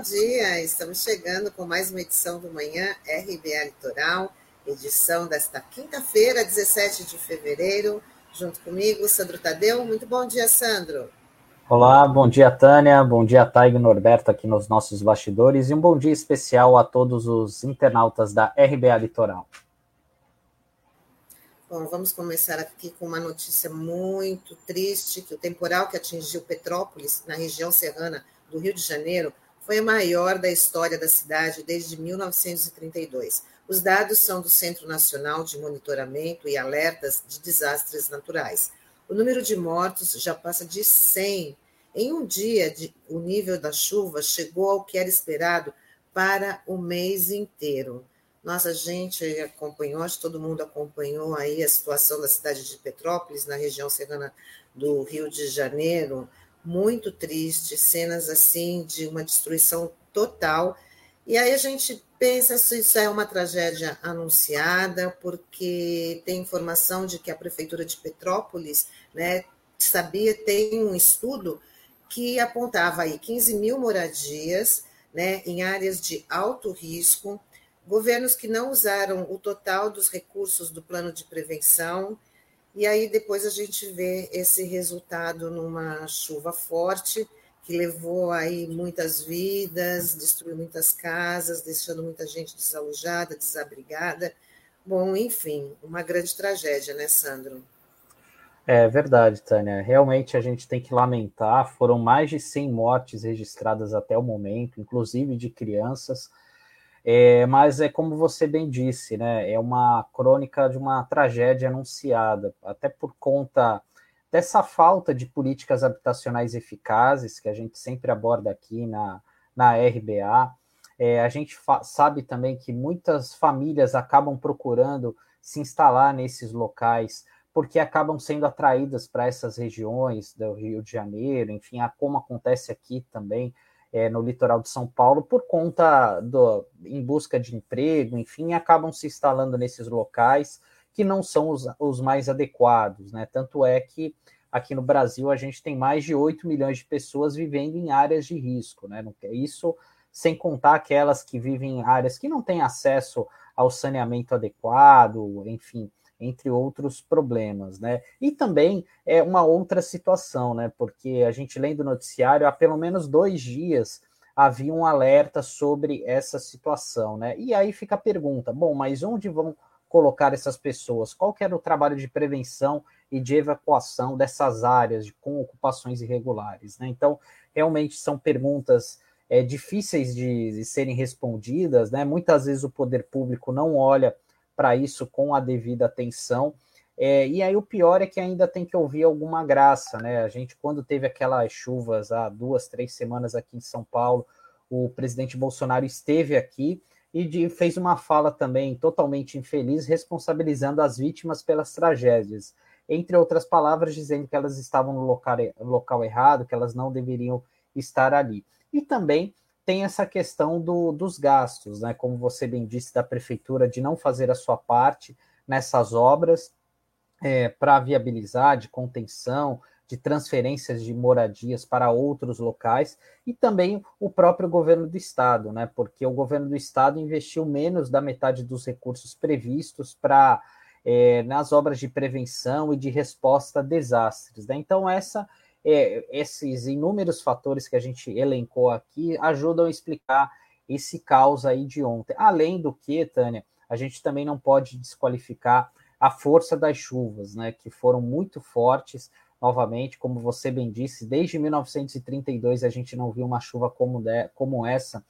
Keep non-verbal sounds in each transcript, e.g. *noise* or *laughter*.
bom dia. Estamos chegando com mais uma edição do Manhã RBA Litoral, edição desta quinta-feira, 17 de fevereiro. Junto comigo, Sandro Tadeu. Muito bom dia, Sandro. Olá, bom dia, Tânia. Bom dia, Taigo Norberto, aqui nos nossos bastidores. E um bom dia especial a todos os internautas da RBA Litoral. Bom, vamos começar aqui com uma notícia muito triste, que o temporal que atingiu Petrópolis, na região serrana do Rio de Janeiro, foi a maior da história da cidade desde 1932. Os dados são do Centro Nacional de Monitoramento e Alertas de Desastres Naturais. O número de mortos já passa de 100. Em um dia, de, o nível da chuva chegou ao que era esperado para o mês inteiro. Nossa gente acompanhou, acho que todo mundo acompanhou aí a situação da cidade de Petrópolis, na região serrana do Rio de Janeiro, muito triste, cenas assim de uma destruição total. E aí a gente pensa se isso é uma tragédia anunciada, porque tem informação de que a prefeitura de Petrópolis, né, sabia, tem um estudo que apontava aí 15 mil moradias, né, em áreas de alto risco, governos que não usaram o total dos recursos do plano de prevenção, e aí depois a gente vê esse resultado numa chuva forte que levou aí muitas vidas, destruiu muitas casas, deixando muita gente desalojada, desabrigada. Bom, enfim, uma grande tragédia, né, Sandro? É verdade, Tânia. Realmente a gente tem que lamentar. Foram mais de 100 mortes registradas até o momento, inclusive de crianças. É, mas é como você bem disse, né? É uma crônica de uma tragédia anunciada, até por conta dessa falta de políticas habitacionais eficazes que a gente sempre aborda aqui na, na RBA. É, a gente sabe também que muitas famílias acabam procurando se instalar nesses locais porque acabam sendo atraídas para essas regiões do Rio de Janeiro, enfim, como acontece aqui também é, no litoral de São Paulo, por conta do em busca de emprego, enfim, acabam se instalando nesses locais que não são os, os mais adequados, né? Tanto é que aqui no Brasil a gente tem mais de 8 milhões de pessoas vivendo em áreas de risco, né? Isso sem contar aquelas que vivem em áreas que não têm acesso ao saneamento adequado, enfim, entre outros problemas, né? E também é uma outra situação, né? Porque a gente lendo o noticiário, há pelo menos dois dias havia um alerta sobre essa situação, né? E aí fica a pergunta: bom, mas onde vão colocar essas pessoas? Qual que era o trabalho de prevenção e de evacuação dessas áreas de, com ocupações irregulares, né? Então, realmente são perguntas é, difíceis de, de serem respondidas, né? Muitas vezes o poder público não olha para isso com a devida atenção. É, e aí o pior é que ainda tem que ouvir alguma graça, né? A gente, quando teve aquelas chuvas há duas, três semanas aqui em São Paulo, o presidente Bolsonaro esteve aqui e de, fez uma fala também totalmente infeliz, responsabilizando as vítimas pelas tragédias. Entre outras palavras, dizendo que elas estavam no local, local errado, que elas não deveriam estar ali. E também tem essa questão do, dos gastos, né? Como você bem disse, da prefeitura de não fazer a sua parte nessas obras é, para viabilizar de contenção, de transferências de moradias para outros locais e também o próprio governo do estado, né? Porque o governo do estado investiu menos da metade dos recursos previstos para é, nas obras de prevenção e de resposta a desastres. Né? Então essa é, esses inúmeros fatores que a gente elencou aqui ajudam a explicar esse caos aí de ontem. Além do que, Tânia, a gente também não pode desqualificar a força das chuvas, né, que foram muito fortes. Novamente, como você bem disse, desde 1932 a gente não viu uma chuva como, de, como essa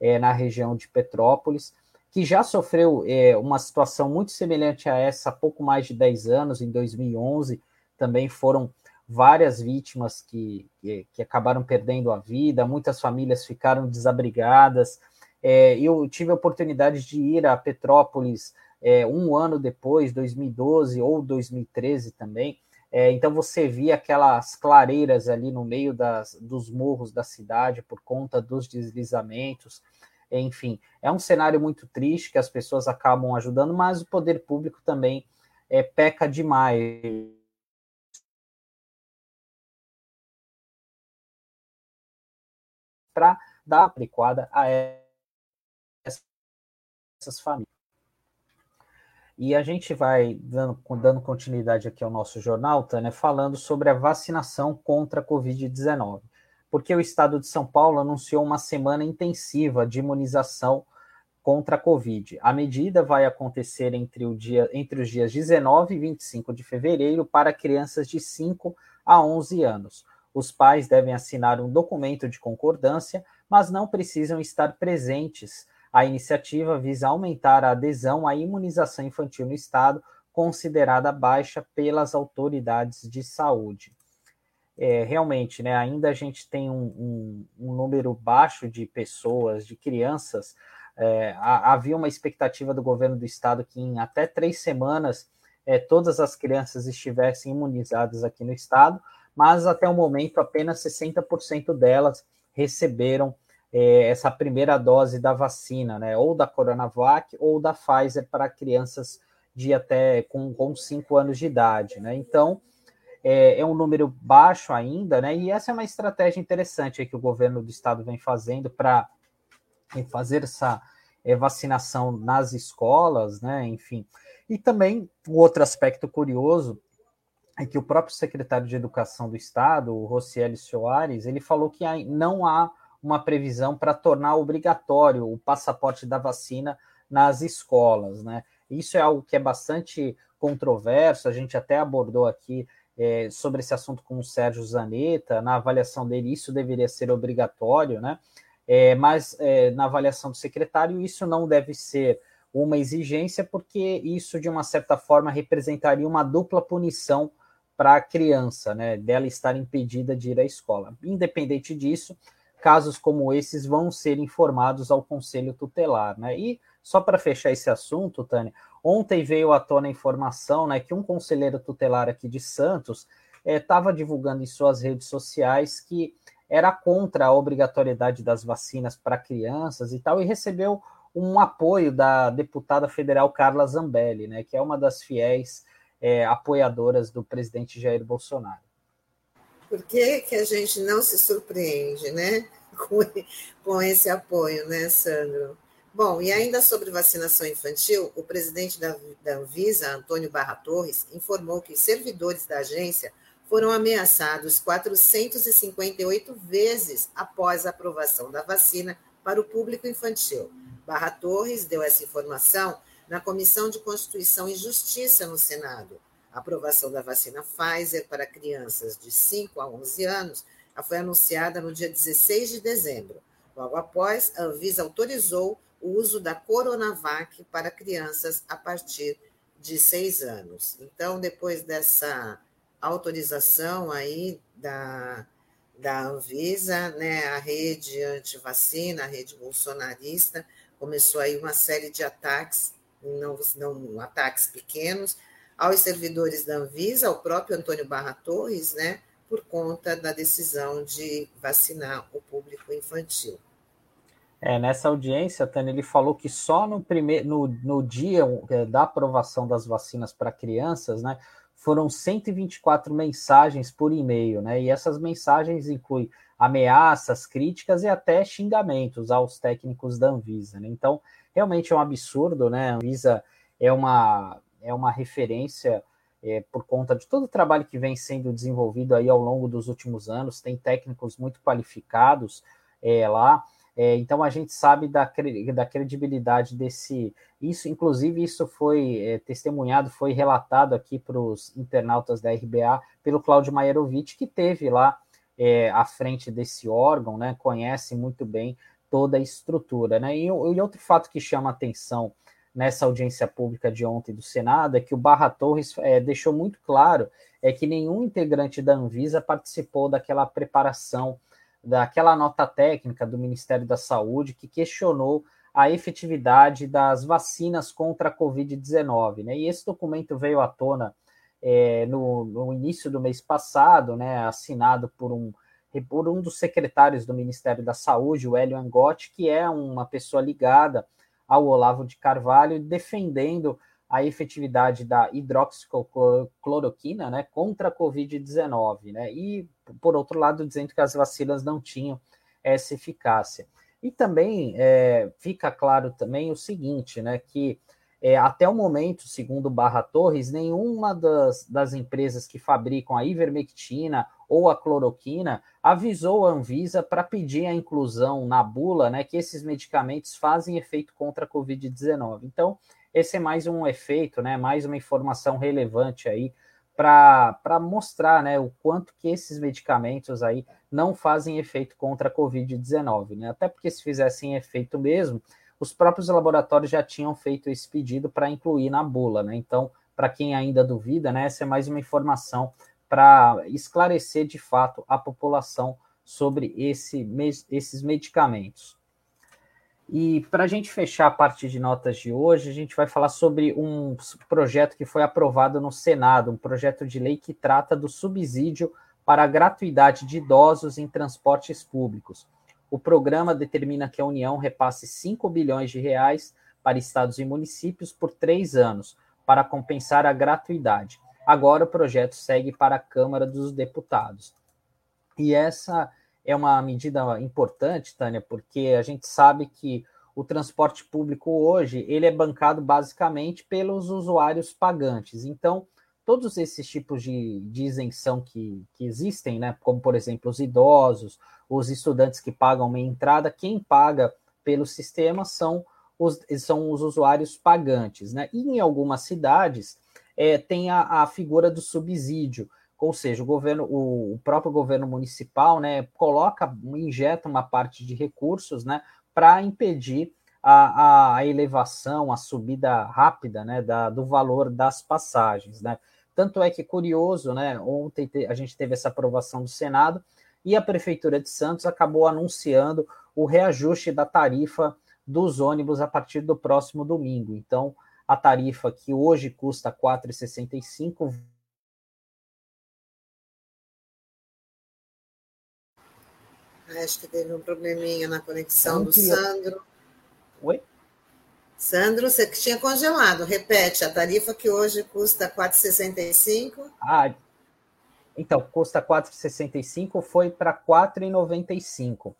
é, na região de Petrópolis, que já sofreu é, uma situação muito semelhante a essa há pouco mais de 10 anos, em 2011, também foram várias vítimas que, que, que, acabaram perdendo a vida, muitas famílias ficaram desabrigadas. É, eu tive a oportunidade de ir a Petrópolis é, um ano depois, 2012 ou 2013 também. É, então você via aquelas clareiras ali no meio das, dos morros da cidade por conta dos deslizamentos. Enfim, é um cenário muito triste que as pessoas acabam ajudando, mas o poder público também é, peca demais para da adequada a essas famílias. E a gente vai dando, dando continuidade aqui ao nosso jornal, Tânia, falando sobre a vacinação contra a Covid-19, porque o estado de São Paulo anunciou uma semana intensiva de imunização contra a Covid. A medida vai acontecer entre, dia, entre os dias 19 e 25 de fevereiro para crianças de 5 a 11 anos. Os pais devem assinar um documento de concordância, mas não precisam estar presentes a iniciativa visa aumentar a adesão à imunização infantil no estado, considerada baixa pelas autoridades de saúde. É, realmente, né, ainda a gente tem um, um, um número baixo de pessoas, de crianças. É, havia uma expectativa do governo do estado que em até três semanas é, todas as crianças estivessem imunizadas aqui no estado, mas até o momento apenas 60% delas receberam é, essa primeira dose da vacina, né, ou da Coronavac ou da Pfizer para crianças de até com, com cinco anos de idade, né? Então é, é, um número baixo ainda, né? E essa é uma estratégia interessante que o governo do estado vem fazendo para fazer essa é, vacinação nas escolas, né? Enfim. E também um outro aspecto curioso é que o próprio secretário de Educação do Estado, o Rocieli Soares, ele falou que não há uma previsão para tornar obrigatório o passaporte da vacina nas escolas, né? Isso é algo que é bastante controverso, a gente até abordou aqui é, sobre esse assunto com o Sérgio Zanetta, na avaliação dele isso deveria ser obrigatório, né? É, mas é, na avaliação do secretário isso não deve ser uma exigência, porque isso, de uma certa forma, representaria uma dupla punição para a criança, né? Dela estar impedida de ir à escola. Independente disso, casos como esses vão ser informados ao Conselho Tutelar, né? E só para fechar esse assunto, Tânia, ontem veio à tona a informação, né, que um conselheiro tutelar aqui de Santos estava é, divulgando em suas redes sociais que era contra a obrigatoriedade das vacinas para crianças e tal, e recebeu um apoio da deputada federal Carla Zambelli, né, que é uma das fiéis é, apoiadoras do presidente Jair Bolsonaro. Por que, que a gente não se surpreende, né? *laughs* com, com esse apoio, né, Sandro? Bom, e ainda sobre vacinação infantil, o presidente da, da Anvisa, Antônio Barra Torres, informou que servidores da agência foram ameaçados 458 vezes após a aprovação da vacina para o público infantil. Barra Torres deu essa informação na Comissão de Constituição e Justiça no Senado. A aprovação da vacina Pfizer para crianças de 5 a 11 anos foi anunciada no dia 16 de dezembro. Logo após, a Anvisa autorizou o uso da Coronavac para crianças a partir de seis anos. Então, depois dessa autorização aí da, da Anvisa, né, a rede anti-vacina, a rede bolsonarista, começou aí uma série de ataques, não, não ataques pequenos, aos servidores da Anvisa, ao próprio Antônio Barra Torres, né, por conta da decisão de vacinar o público infantil. É, nessa audiência, Tânia, ele falou que só no, primeiro, no, no dia é, da aprovação das vacinas para crianças, né, foram 124 mensagens por e-mail, né, e essas mensagens incluem ameaças, críticas e até xingamentos aos técnicos da Anvisa. Né? Então, realmente é um absurdo, né? A Anvisa é uma, é uma referência é, por conta de todo o trabalho que vem sendo desenvolvido aí ao longo dos últimos anos, tem técnicos muito qualificados é, lá, é, então a gente sabe da, da credibilidade desse. Isso, inclusive, isso foi é, testemunhado, foi relatado aqui para os internautas da RBA pelo Claudio Maierovic, que teve lá é, à frente desse órgão, né, conhece muito bem toda a estrutura. Né? E, e outro fato que chama atenção nessa audiência pública de ontem do Senado é que o Barra Torres é, deixou muito claro é que nenhum integrante da Anvisa participou daquela preparação, daquela nota técnica do Ministério da Saúde que questionou a efetividade das vacinas contra a Covid-19. Né? E esse documento veio à tona é, no, no, início do mês passado, né, assinado por um, por um dos secretários do Ministério da Saúde, o Hélio Angotti, que é uma pessoa ligada ao Olavo de Carvalho, defendendo a efetividade da hidroxicloroquina né, contra a Covid-19, né, e, por outro lado, dizendo que as vacinas não tinham essa eficácia. E também é, fica claro também o seguinte, né, que é, até o momento, segundo Barra Torres, nenhuma das, das empresas que fabricam a ivermectina ou a cloroquina avisou a Anvisa para pedir a inclusão na bula, né, que esses medicamentos fazem efeito contra a Covid-19. Então, esse é mais um efeito, né, mais uma informação relevante aí para mostrar né, o quanto que esses medicamentos aí não fazem efeito contra a Covid-19. Né? Até porque se fizessem efeito mesmo, os próprios laboratórios já tinham feito esse pedido para incluir na bula. Né? Então, para quem ainda duvida, né, essa é mais uma informação para esclarecer de fato a população sobre esse, esses medicamentos. E para a gente fechar a parte de notas de hoje, a gente vai falar sobre um projeto que foi aprovado no Senado, um projeto de lei que trata do subsídio para a gratuidade de idosos em transportes públicos. O programa determina que a União repasse 5 bilhões de reais para estados e municípios por três anos, para compensar a gratuidade. Agora o projeto segue para a Câmara dos Deputados. E essa é uma medida importante, Tânia, porque a gente sabe que o transporte público hoje ele é bancado basicamente pelos usuários pagantes. Então, todos esses tipos de, de isenção que, que existem, né, como por exemplo os idosos, os estudantes que pagam meia entrada, quem paga pelo sistema são os, são os usuários pagantes. Né? E em algumas cidades é, tem a, a figura do subsídio, ou seja, o governo, o, o próprio governo municipal, né, coloca, injeta uma parte de recursos, né, para impedir a, a, elevação, a subida rápida, né, da, do valor das passagens, né. Tanto é que curioso, né, ontem te, a gente teve essa aprovação do Senado e a prefeitura de Santos acabou anunciando o reajuste da tarifa dos ônibus a partir do próximo domingo. Então, a tarifa que hoje custa R$ 4,65 Acho que teve um probleminha na conexão do Sandro. Oi? Sandro, você que tinha congelado. Repete, a tarifa que hoje custa R$ 4,65. Ah, então, custa R$ 4,65, foi para R$ 4,95.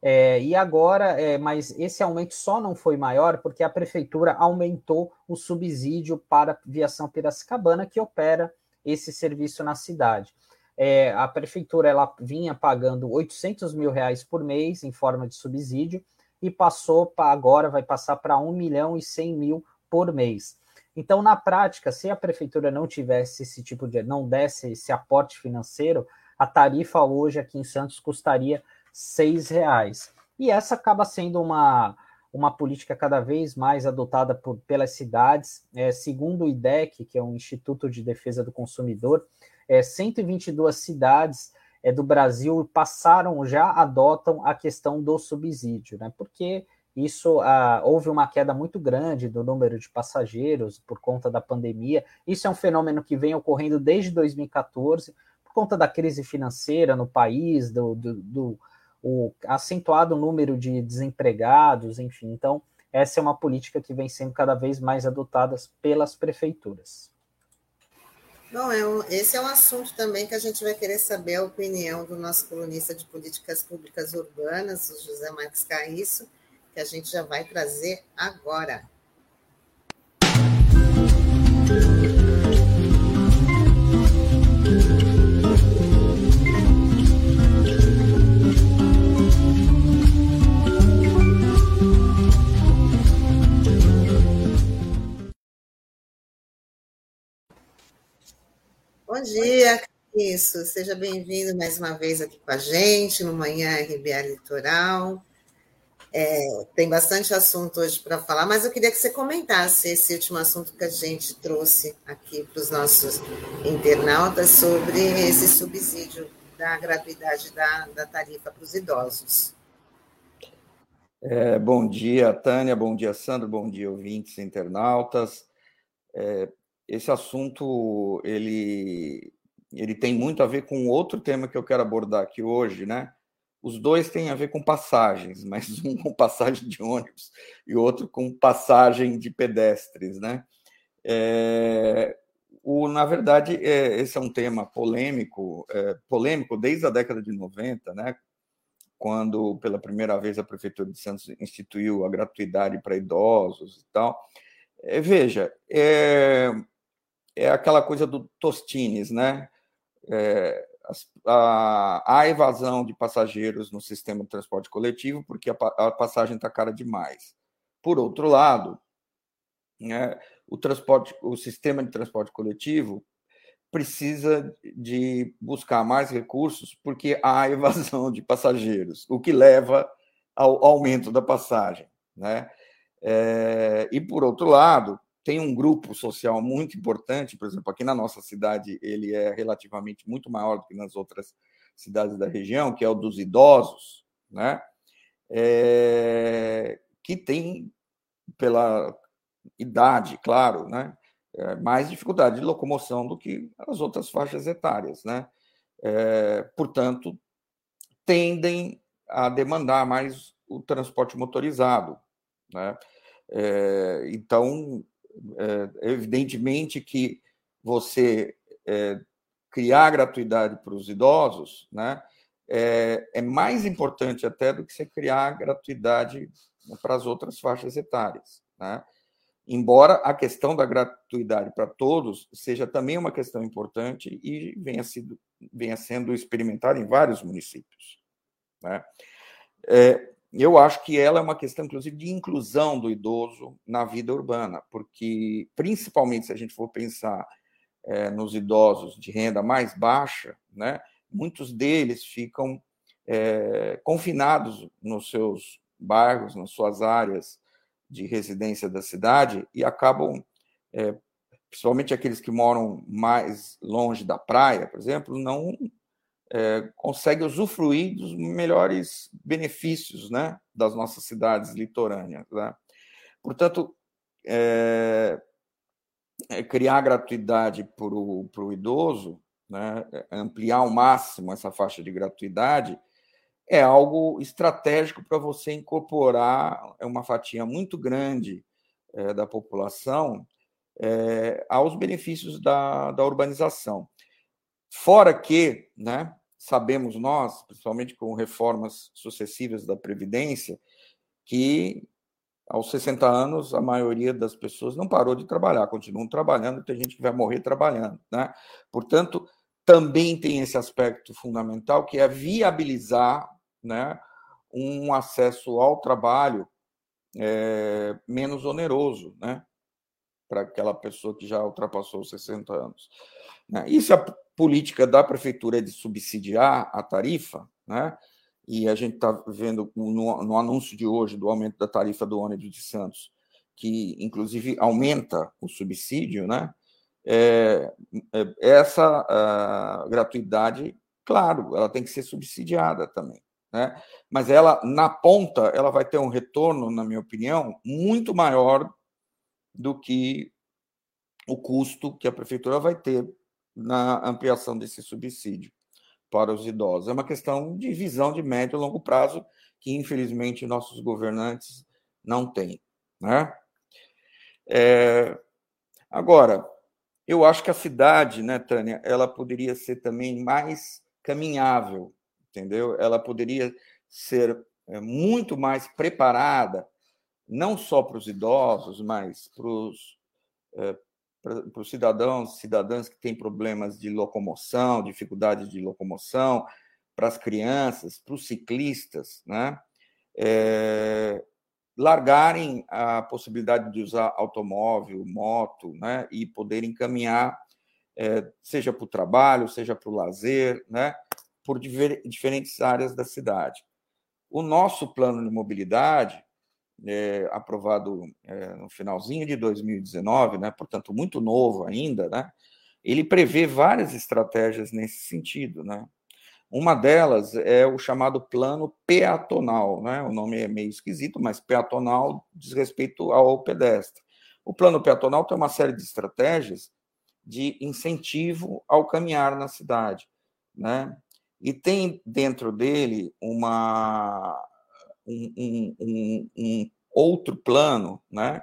É, e agora, é, mas esse aumento só não foi maior porque a prefeitura aumentou o subsídio para a Viação Piracicabana, que opera esse serviço na cidade é, a prefeitura ela vinha pagando 800 mil reais por mês em forma de subsídio e passou para agora vai passar para 1 milhão e 100 mil por mês. Então, na prática, se a prefeitura não tivesse esse tipo de, não desse esse aporte financeiro, a tarifa hoje aqui em Santos custaria seis reais. E essa acaba sendo uma, uma política cada vez mais adotada por, pelas cidades. É, segundo o IDEC, que é o Instituto de Defesa do Consumidor, é, 122 cidades é, do Brasil passaram, já adotam a questão do subsídio, né? Porque isso ah, houve uma queda muito grande do número de passageiros por conta da pandemia. Isso é um fenômeno que vem ocorrendo desde 2014, por conta da crise financeira no país, do, do, do o acentuado número de desempregados, enfim. Então, essa é uma política que vem sendo cada vez mais adotada pelas prefeituras. Bom, é esse é um assunto também que a gente vai querer saber a opinião do nosso colunista de políticas públicas urbanas, o José Marques Caísso, que a gente já vai trazer agora. Bom dia, isso. Seja bem-vindo mais uma vez aqui com a gente no Manhã RBA Litoral. É, tem bastante assunto hoje para falar, mas eu queria que você comentasse esse último assunto que a gente trouxe aqui para os nossos internautas sobre esse subsídio da gratuidade da, da tarifa para os idosos. É, bom dia, Tânia, bom dia, Sandro, bom dia, ouvintes, internautas. É, esse assunto ele, ele tem muito a ver com outro tema que eu quero abordar aqui hoje, né? Os dois têm a ver com passagens, *laughs* mas um com passagem de ônibus e outro com passagem de pedestres, né? É, o, na verdade, é, esse é um tema polêmico, é, polêmico desde a década de 90, né? quando pela primeira vez a prefeitura de Santos instituiu a gratuidade para idosos e tal. É, veja, é, é aquela coisa do Tostines, né? É, a, a, evasão de passageiros no sistema de transporte coletivo, porque a, a passagem está cara demais. Por outro lado, né, o transporte, o sistema de transporte coletivo precisa de buscar mais recursos porque há *laughs* evasão de passageiros, o que leva ao aumento da passagem, né? É, e por outro lado, tem um grupo social muito importante, por exemplo, aqui na nossa cidade ele é relativamente muito maior do que nas outras cidades da região, que é o dos idosos, né? É, que tem pela idade, claro, né? É, mais dificuldade de locomoção do que as outras faixas etárias, né? É, portanto, tendem a demandar mais o transporte motorizado, né? É, então, evidentemente que você é, criar gratuidade para os idosos, né? É, é mais importante até do que você criar gratuidade para as outras faixas etárias, né? embora a questão da gratuidade para todos seja também uma questão importante e venha, sido, venha sendo experimentada em vários municípios. Né? É, eu acho que ela é uma questão, inclusive, de inclusão do idoso na vida urbana, porque, principalmente se a gente for pensar é, nos idosos de renda mais baixa, né, muitos deles ficam é, confinados nos seus bairros, nas suas áreas de residência da cidade e acabam, é, principalmente aqueles que moram mais longe da praia, por exemplo, não é, conseguem usufruir dos melhores benefícios né, das nossas cidades litorâneas. Né? Portanto, é, é, criar gratuidade para o idoso, né, ampliar ao máximo essa faixa de gratuidade, é algo estratégico para você incorporar uma fatia muito grande é, da população é, aos benefícios da, da urbanização. Fora que, né, sabemos nós, principalmente com reformas sucessivas da Previdência, que aos 60 anos a maioria das pessoas não parou de trabalhar, continuam trabalhando, tem gente que vai morrer trabalhando. Né? Portanto, também tem esse aspecto fundamental que é viabilizar né, um acesso ao trabalho é, menos oneroso, né, para aquela pessoa que já ultrapassou os 60 anos. E se a política da prefeitura é de subsidiar a tarifa, né, e a gente está vendo no, no anúncio de hoje do aumento da tarifa do ônibus de Santos, que inclusive aumenta o subsídio, né? É, é, essa gratuidade, claro, ela tem que ser subsidiada também né? mas ela, na ponta, ela vai ter um retorno, na minha opinião, muito maior do que o custo que a prefeitura vai ter na ampliação desse subsídio para os idosos. É uma questão de visão de médio e longo prazo que, infelizmente, nossos governantes não têm. Né? É... Agora, eu acho que a cidade, né, Tânia, ela poderia ser também mais caminhável entendeu? Ela poderia ser é, muito mais preparada, não só para os idosos, mas para os, é, para os cidadãos, cidadãs que têm problemas de locomoção, dificuldade de locomoção, para as crianças, para os ciclistas, né? É, largarem a possibilidade de usar automóvel, moto, né? E poderem caminhar, é, seja para o trabalho, seja para o lazer, né? por diferentes áreas da cidade. O nosso plano de mobilidade, é, aprovado é, no finalzinho de 2019, né, portanto, muito novo ainda, né, ele prevê várias estratégias nesse sentido. Né? Uma delas é o chamado plano peatonal. Né? O nome é meio esquisito, mas peatonal diz respeito ao pedestre. O plano peatonal tem uma série de estratégias de incentivo ao caminhar na cidade. Né? e tem dentro dele uma, um, um, um, outro plano, né?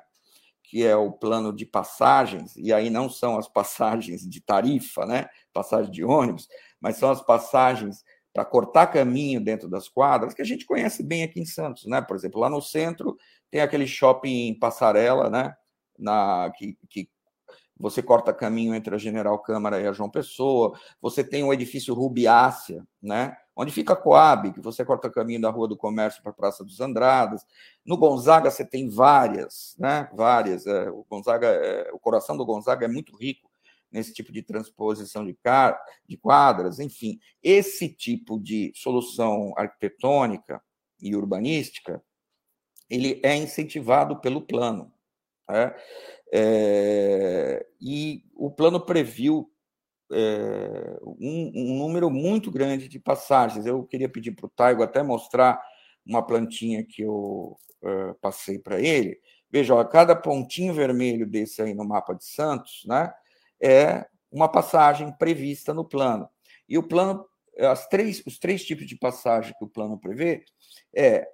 que é o plano de passagens, e aí não são as passagens de tarifa, né? passagem de ônibus, mas são as passagens para cortar caminho dentro das quadras, que a gente conhece bem aqui em Santos, né? Por exemplo, lá no centro tem aquele shopping passarela, né? Na, que, que você corta caminho entre a General Câmara e a João Pessoa, você tem o edifício Rubiácea, né? Onde fica a Coab, que você corta caminho da Rua do Comércio para a Praça dos Andradas. No Gonzaga você tem várias, né? Várias. É, o Gonzaga, é, o coração do Gonzaga é muito rico nesse tipo de transposição de, car de quadras, enfim, esse tipo de solução arquitetônica e urbanística, ele é incentivado pelo plano. Né? É, e o plano previu é, um, um, número muito grande de passagens. Eu queria pedir para o Taigo até mostrar uma plantinha que eu é, passei para ele. Veja, ó, cada pontinho vermelho desse aí no mapa de Santos, né? é uma passagem prevista no plano. E o plano, as três, os três tipos de passagem que o plano prevê é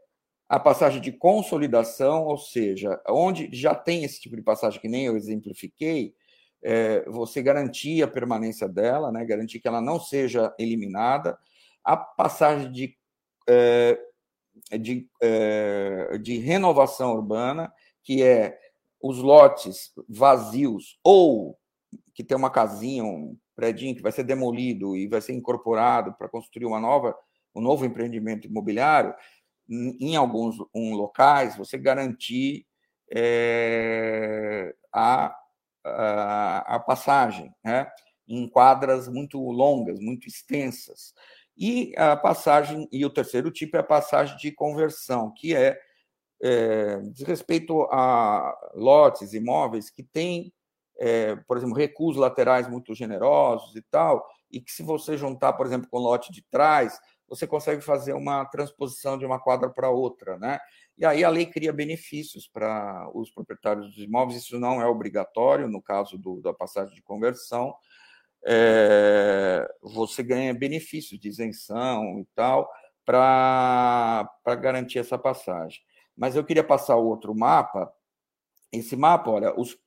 a passagem de consolidação, ou seja, onde já tem esse tipo de passagem que nem eu exemplifiquei, é, você garantir a permanência dela, né, garantir que ela não seja eliminada. A passagem de, é, de, é, de renovação urbana, que é os lotes vazios ou que tem uma casinha, um prédio que vai ser demolido e vai ser incorporado para construir uma nova, um novo empreendimento imobiliário, em alguns um, locais, você garantir é, a, a, a, passagem, né? em quadras muito longas, muito extensas. E a passagem, e o terceiro tipo é a passagem de conversão, que é, é diz respeito a lotes, imóveis que têm é, por exemplo, recuos laterais muito generosos e tal, e que se você juntar, por exemplo, com o lote de trás, você consegue fazer uma transposição de uma quadra para outra, né? E aí a lei cria benefícios para os proprietários dos imóveis, isso não é obrigatório no caso do, da passagem de conversão, é, você ganha benefícios de isenção e tal para garantir essa passagem. Mas eu queria passar outro mapa. Esse mapa, olha, os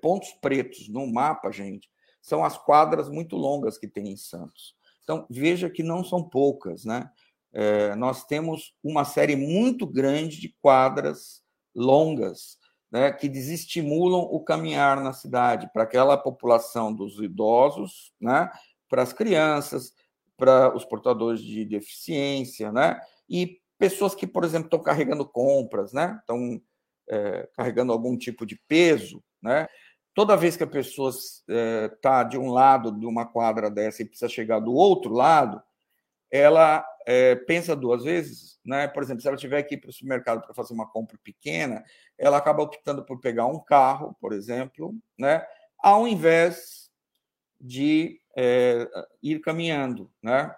pontos pretos no mapa, gente, são as quadras muito longas que tem em Santos. Então, veja que não são poucas, né? É, nós temos uma série muito grande de quadras longas, né, que desestimulam o caminhar na cidade para aquela população dos idosos, né, para as crianças, para os portadores de deficiência, né, e pessoas que, por exemplo, estão carregando compras, né, estão é, carregando algum tipo de peso, né? Toda vez que a pessoa está é, de um lado de uma quadra dessa e precisa chegar do outro lado, ela é, pensa duas vezes, né? Por exemplo, se ela tiver ir para o supermercado para fazer uma compra pequena, ela acaba optando por pegar um carro, por exemplo, né? Ao invés de é, ir caminhando, né?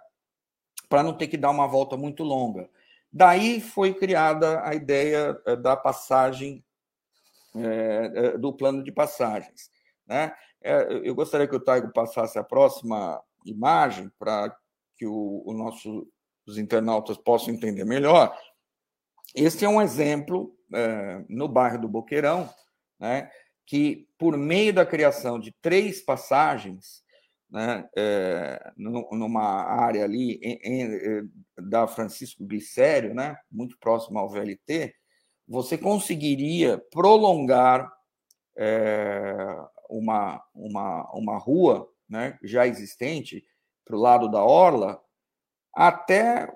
Para não ter que dar uma volta muito longa. Daí foi criada a ideia é, da passagem é, é, do plano de passagens. Né? É, eu gostaria que o Taigo passasse a próxima imagem para que o, o nosso, os internautas possam entender melhor. Este é um exemplo é, no bairro do Boqueirão, né, que, por meio da criação de três passagens, né, é, numa área ali em, em, da Francisco Glicério, né, muito próximo ao VLT, você conseguiria prolongar é, uma, uma, uma rua né, já existente para o lado da Orla até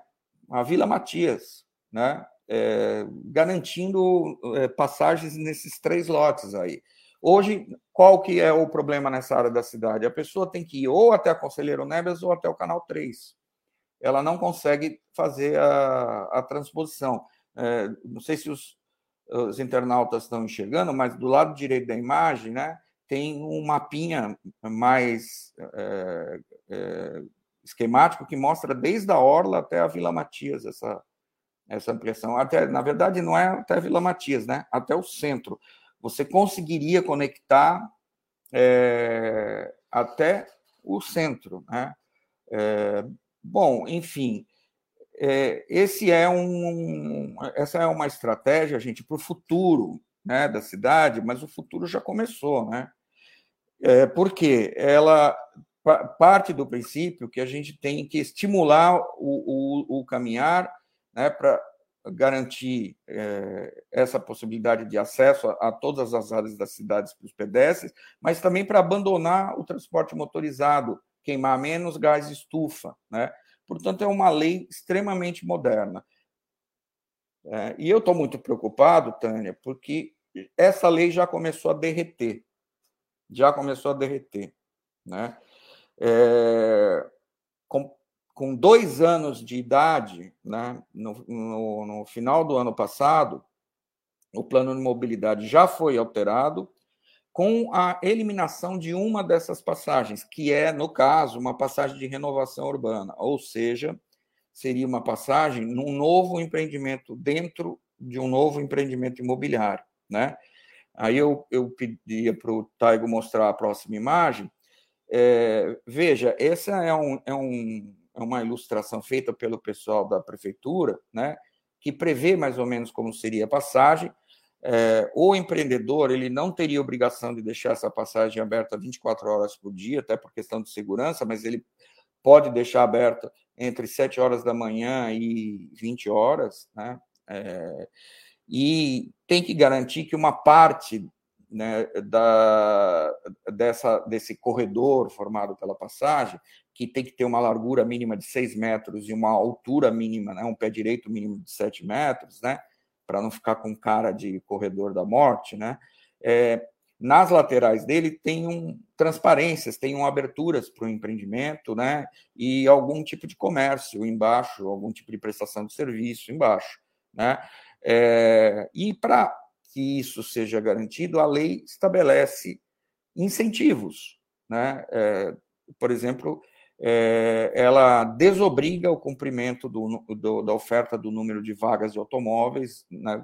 a Vila Matias, né, é, garantindo é, passagens nesses três lotes aí. Hoje, qual que é o problema nessa área da cidade? A pessoa tem que ir ou até a Conselheiro Neves ou até o Canal 3. Ela não consegue fazer a, a transposição. É, não sei se os, os internautas estão enxergando, mas do lado direito da imagem, né, tem um mapinha mais é, é, esquemático que mostra desde a Orla até a Vila Matias essa, essa ampliação. Até, na verdade, não é até a Vila Matias, né? Até o centro. Você conseguiria conectar é, até o centro, né? Bom, enfim, é, esse é um, essa é uma estratégia, gente, para o futuro né, da cidade, mas o futuro já começou, né? É, porque ela parte do princípio que a gente tem que estimular o, o, o caminhar né, para garantir é, essa possibilidade de acesso a, a, todas as áreas das cidades para os pedestres, mas também para abandonar o transporte motorizado, queimar menos gás estufa. Né? Portanto, é uma lei extremamente moderna. É, e eu estou muito preocupado, Tânia, porque essa lei já começou a derreter. Já começou a derreter. Né? É, com, com dois anos de idade, né, no, no, no final do ano passado, o plano de mobilidade já foi alterado com a eliminação de uma dessas passagens, que é, no caso, uma passagem de renovação urbana, ou seja, seria uma passagem num novo empreendimento dentro de um novo empreendimento imobiliário, né? Aí eu, eu pedia para o Taigo mostrar a próxima imagem. É, veja, essa é, um, é, um, é uma ilustração feita pelo pessoal da prefeitura, né? Que prevê mais ou menos como seria a passagem. É, o empreendedor ele não teria obrigação de deixar essa passagem aberta 24 horas por dia, até por questão de segurança, mas ele pode deixar aberta entre 7 horas da manhã e 20 horas, né? É, e tem que garantir que uma parte né, da, dessa, desse corredor formado pela passagem, que tem que ter uma largura mínima de 6 metros e uma altura mínima, né, um pé direito mínimo de 7 metros, né, para não ficar com cara de corredor da morte, né, é, nas laterais dele tem um, transparências, tem um aberturas para o empreendimento, né? E algum tipo de comércio embaixo, algum tipo de prestação de serviço embaixo, né? É, e para que isso seja garantido, a lei estabelece incentivos, né? É, por exemplo, é, ela desobriga o cumprimento do, do, da oferta do número de vagas de automóveis né,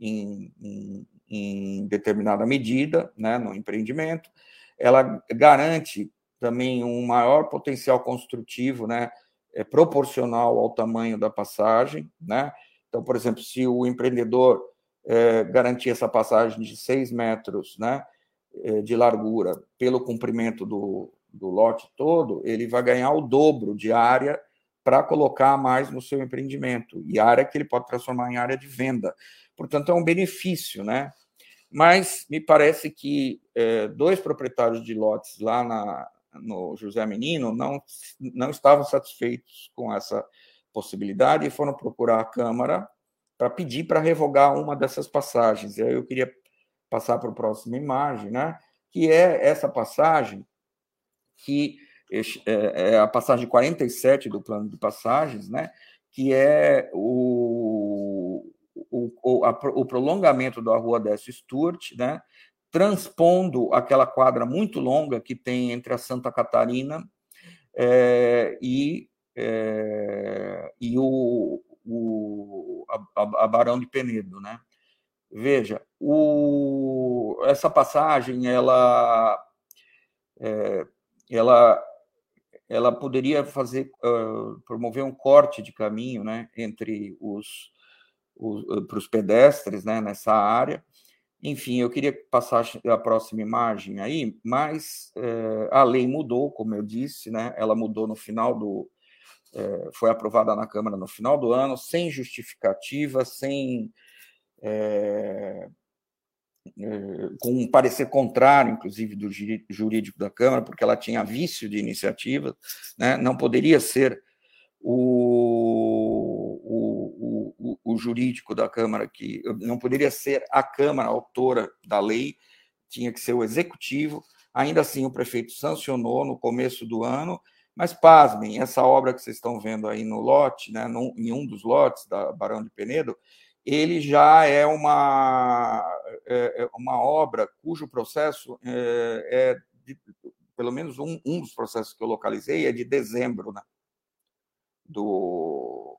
em, em, em determinada medida né, no empreendimento. Ela garante também um maior potencial construtivo, né, é, proporcional ao tamanho da passagem. Né? Então, por exemplo, se o empreendedor é, garantir essa passagem de 6 metros né, é, de largura pelo comprimento do, do lote todo, ele vai ganhar o dobro de área para colocar mais no seu empreendimento, e área que ele pode transformar em área de venda. Portanto, é um benefício, né? Mas me parece que é, dois proprietários de lotes lá na, no José Menino não, não estavam satisfeitos com essa possibilidade e foram procurar a Câmara para pedir para revogar uma dessas passagens. E aí eu queria passar para a próxima imagem, né? que é essa passagem, que é, é a passagem 47 do plano de passagens, né? que é o, o, a, o prolongamento da rua Décio Sturt, né? transpondo aquela quadra muito longa que tem entre a Santa Catarina é, e, é, e o, o, a, a, Barão de Penedo. Né? Veja, o, essa passagem ela, é, ela, ela poderia fazer uh, promover um corte de caminho né, entre os para os pedestres né, nessa área. Enfim, eu queria passar a próxima imagem aí, mas é, a lei mudou, como eu disse, né? Ela mudou no final do. Foi aprovada na Câmara no final do ano, sem justificativa, sem. É, com um parecer contrário, inclusive, do jurídico da Câmara, porque ela tinha vício de iniciativa, né? não poderia ser o, o, o, o, jurídico da Câmara, que não poderia ser a Câmara autora da lei, tinha que ser o executivo. Ainda assim, o prefeito sancionou no começo do ano, mas pasmem, essa obra que vocês estão vendo aí no lote, né, num, em um dos lotes da Barão de Penedo, ele já é uma, é, é uma obra cujo processo é, é de, pelo menos um, um dos processos que eu localizei é de dezembro, né? do,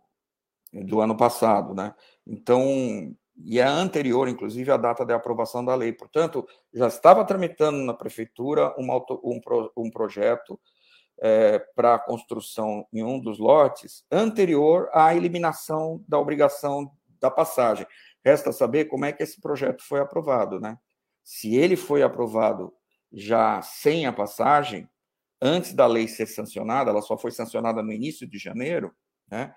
do ano passado, né? Então, e é anterior, inclusive, à data de aprovação da lei. Portanto, já estava tramitando na prefeitura uma, um, um projeto é, para construção em um dos lotes anterior à eliminação da obrigação da passagem. Resta saber como é que esse projeto foi aprovado, né? Se ele foi aprovado já sem a passagem, antes da lei ser sancionada, ela só foi sancionada no início de janeiro, né?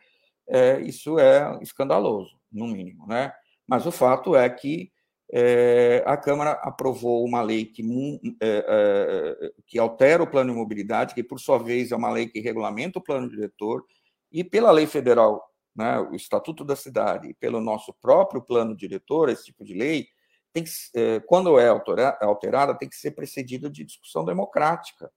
É, isso é escandaloso, no mínimo, né? Mas o fato é que é, a Câmara aprovou uma lei que, é, é, que altera o plano de mobilidade, que, por sua vez, é uma lei que regulamenta o plano diretor, e pela lei federal, né, o Estatuto da Cidade, e pelo nosso próprio plano diretor, esse tipo de lei, tem que, é, quando é alterada, tem que ser precedida de discussão democrática.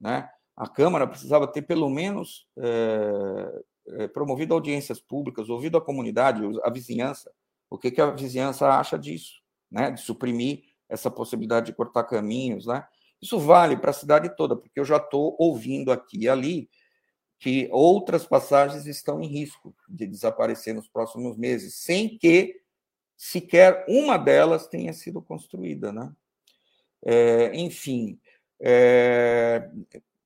Né? A Câmara precisava ter, pelo menos, é, é, promovido audiências públicas, ouvido a comunidade, a vizinhança, o que, que a vizinhança acha disso né, de suprimir essa possibilidade de cortar caminhos, né? Isso vale para a cidade toda, porque eu já estou ouvindo aqui e ali que outras passagens estão em risco de desaparecer nos próximos meses, sem que sequer uma delas tenha sido construída, né? É, enfim, é,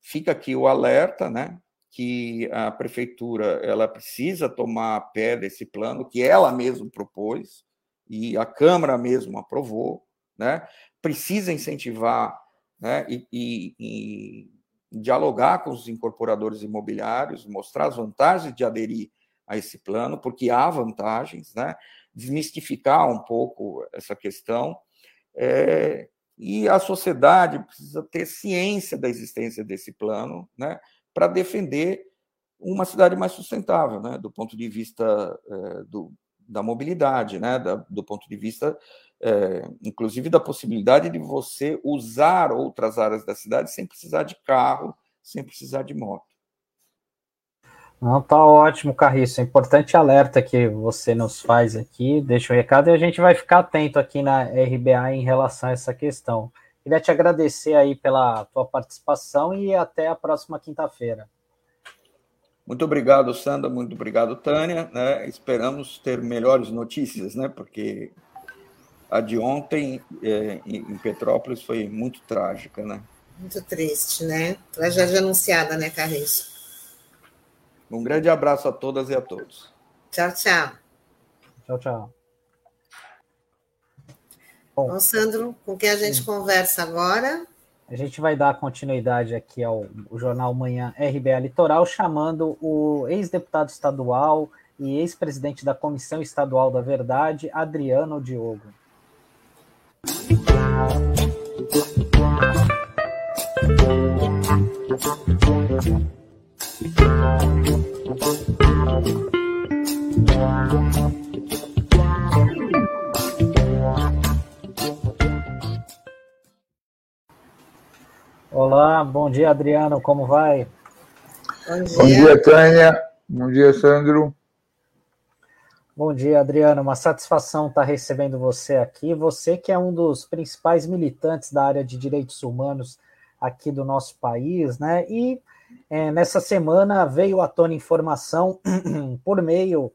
fica aqui o alerta, né? Que a prefeitura ela precisa tomar pé desse plano que ela mesma propôs, e a Câmara mesmo aprovou, né? precisa incentivar né? e, e, e dialogar com os incorporadores imobiliários, mostrar as vantagens de aderir a esse plano, porque há vantagens, né? desmistificar um pouco essa questão. É, e a sociedade precisa ter ciência da existência desse plano né? para defender uma cidade mais sustentável, né? do ponto de vista é, do, da mobilidade, né? Da, do ponto de vista, é, inclusive, da possibilidade de você usar outras áreas da cidade sem precisar de carro, sem precisar de moto. Não, tá ótimo, Carriço. É importante alerta que você nos faz aqui, deixa o recado e a gente vai ficar atento aqui na RBA em relação a essa questão. Queria te agradecer aí pela tua participação e até a próxima quinta-feira. Muito obrigado, Sandra. Muito obrigado, Tânia. Né? Esperamos ter melhores notícias, né? Porque a de ontem é, em Petrópolis foi muito trágica, né? Muito triste, né? Tragédia anunciada, né, Carriço? Um grande abraço a todas e a todos. Tchau, tchau. Tchau, tchau. Bom, Sandro, com quem a gente conversa agora? A gente vai dar continuidade aqui ao, ao Jornal Manhã RBA Litoral, chamando o ex-deputado estadual e ex-presidente da Comissão Estadual da Verdade, Adriano Diogo. Olá, bom dia, Adriano, como vai? Bom dia, bom dia Tânia. Bom dia, Sandro. Bom dia, Adriano. Uma satisfação estar recebendo você aqui. Você que é um dos principais militantes da área de direitos humanos aqui do nosso país, né? E é, nessa semana veio à tona informação *clears throat* por meio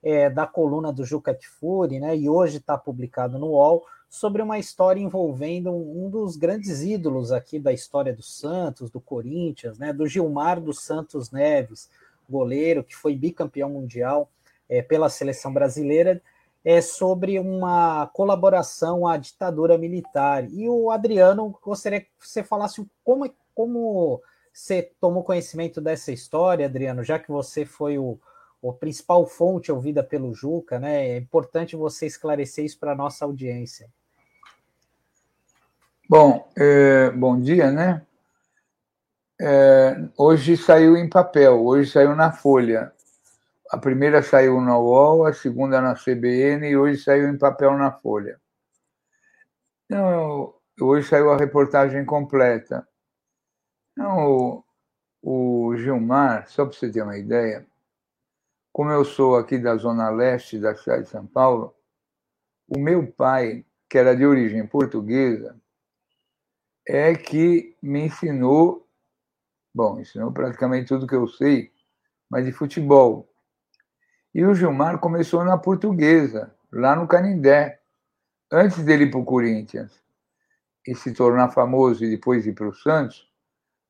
é, da coluna do Juca Kfouri, né? E hoje está publicado no UOL sobre uma história envolvendo um dos grandes ídolos aqui da história do Santos, do Corinthians, né, do Gilmar dos Santos Neves, goleiro que foi bicampeão mundial é, pela seleção brasileira, é sobre uma colaboração à ditadura militar. E o Adriano, gostaria que você falasse como, como você tomou conhecimento dessa história, Adriano, já que você foi o, o principal fonte ouvida pelo Juca, né? É importante você esclarecer isso para a nossa audiência. Bom, é, bom dia, né? É, hoje saiu em papel, hoje saiu na Folha. A primeira saiu na UOL, a segunda na CBN e hoje saiu em papel na Folha. Então, hoje saiu a reportagem completa. Então, o, o Gilmar, só para você ter uma ideia, como eu sou aqui da zona leste da cidade de São Paulo, o meu pai, que era de origem portuguesa, é que me ensinou, bom, ensinou praticamente tudo que eu sei, mas de futebol. E o Gilmar começou na portuguesa, lá no Canindé, antes dele ir para o Corinthians. E se tornar famoso e depois ir para o Santos,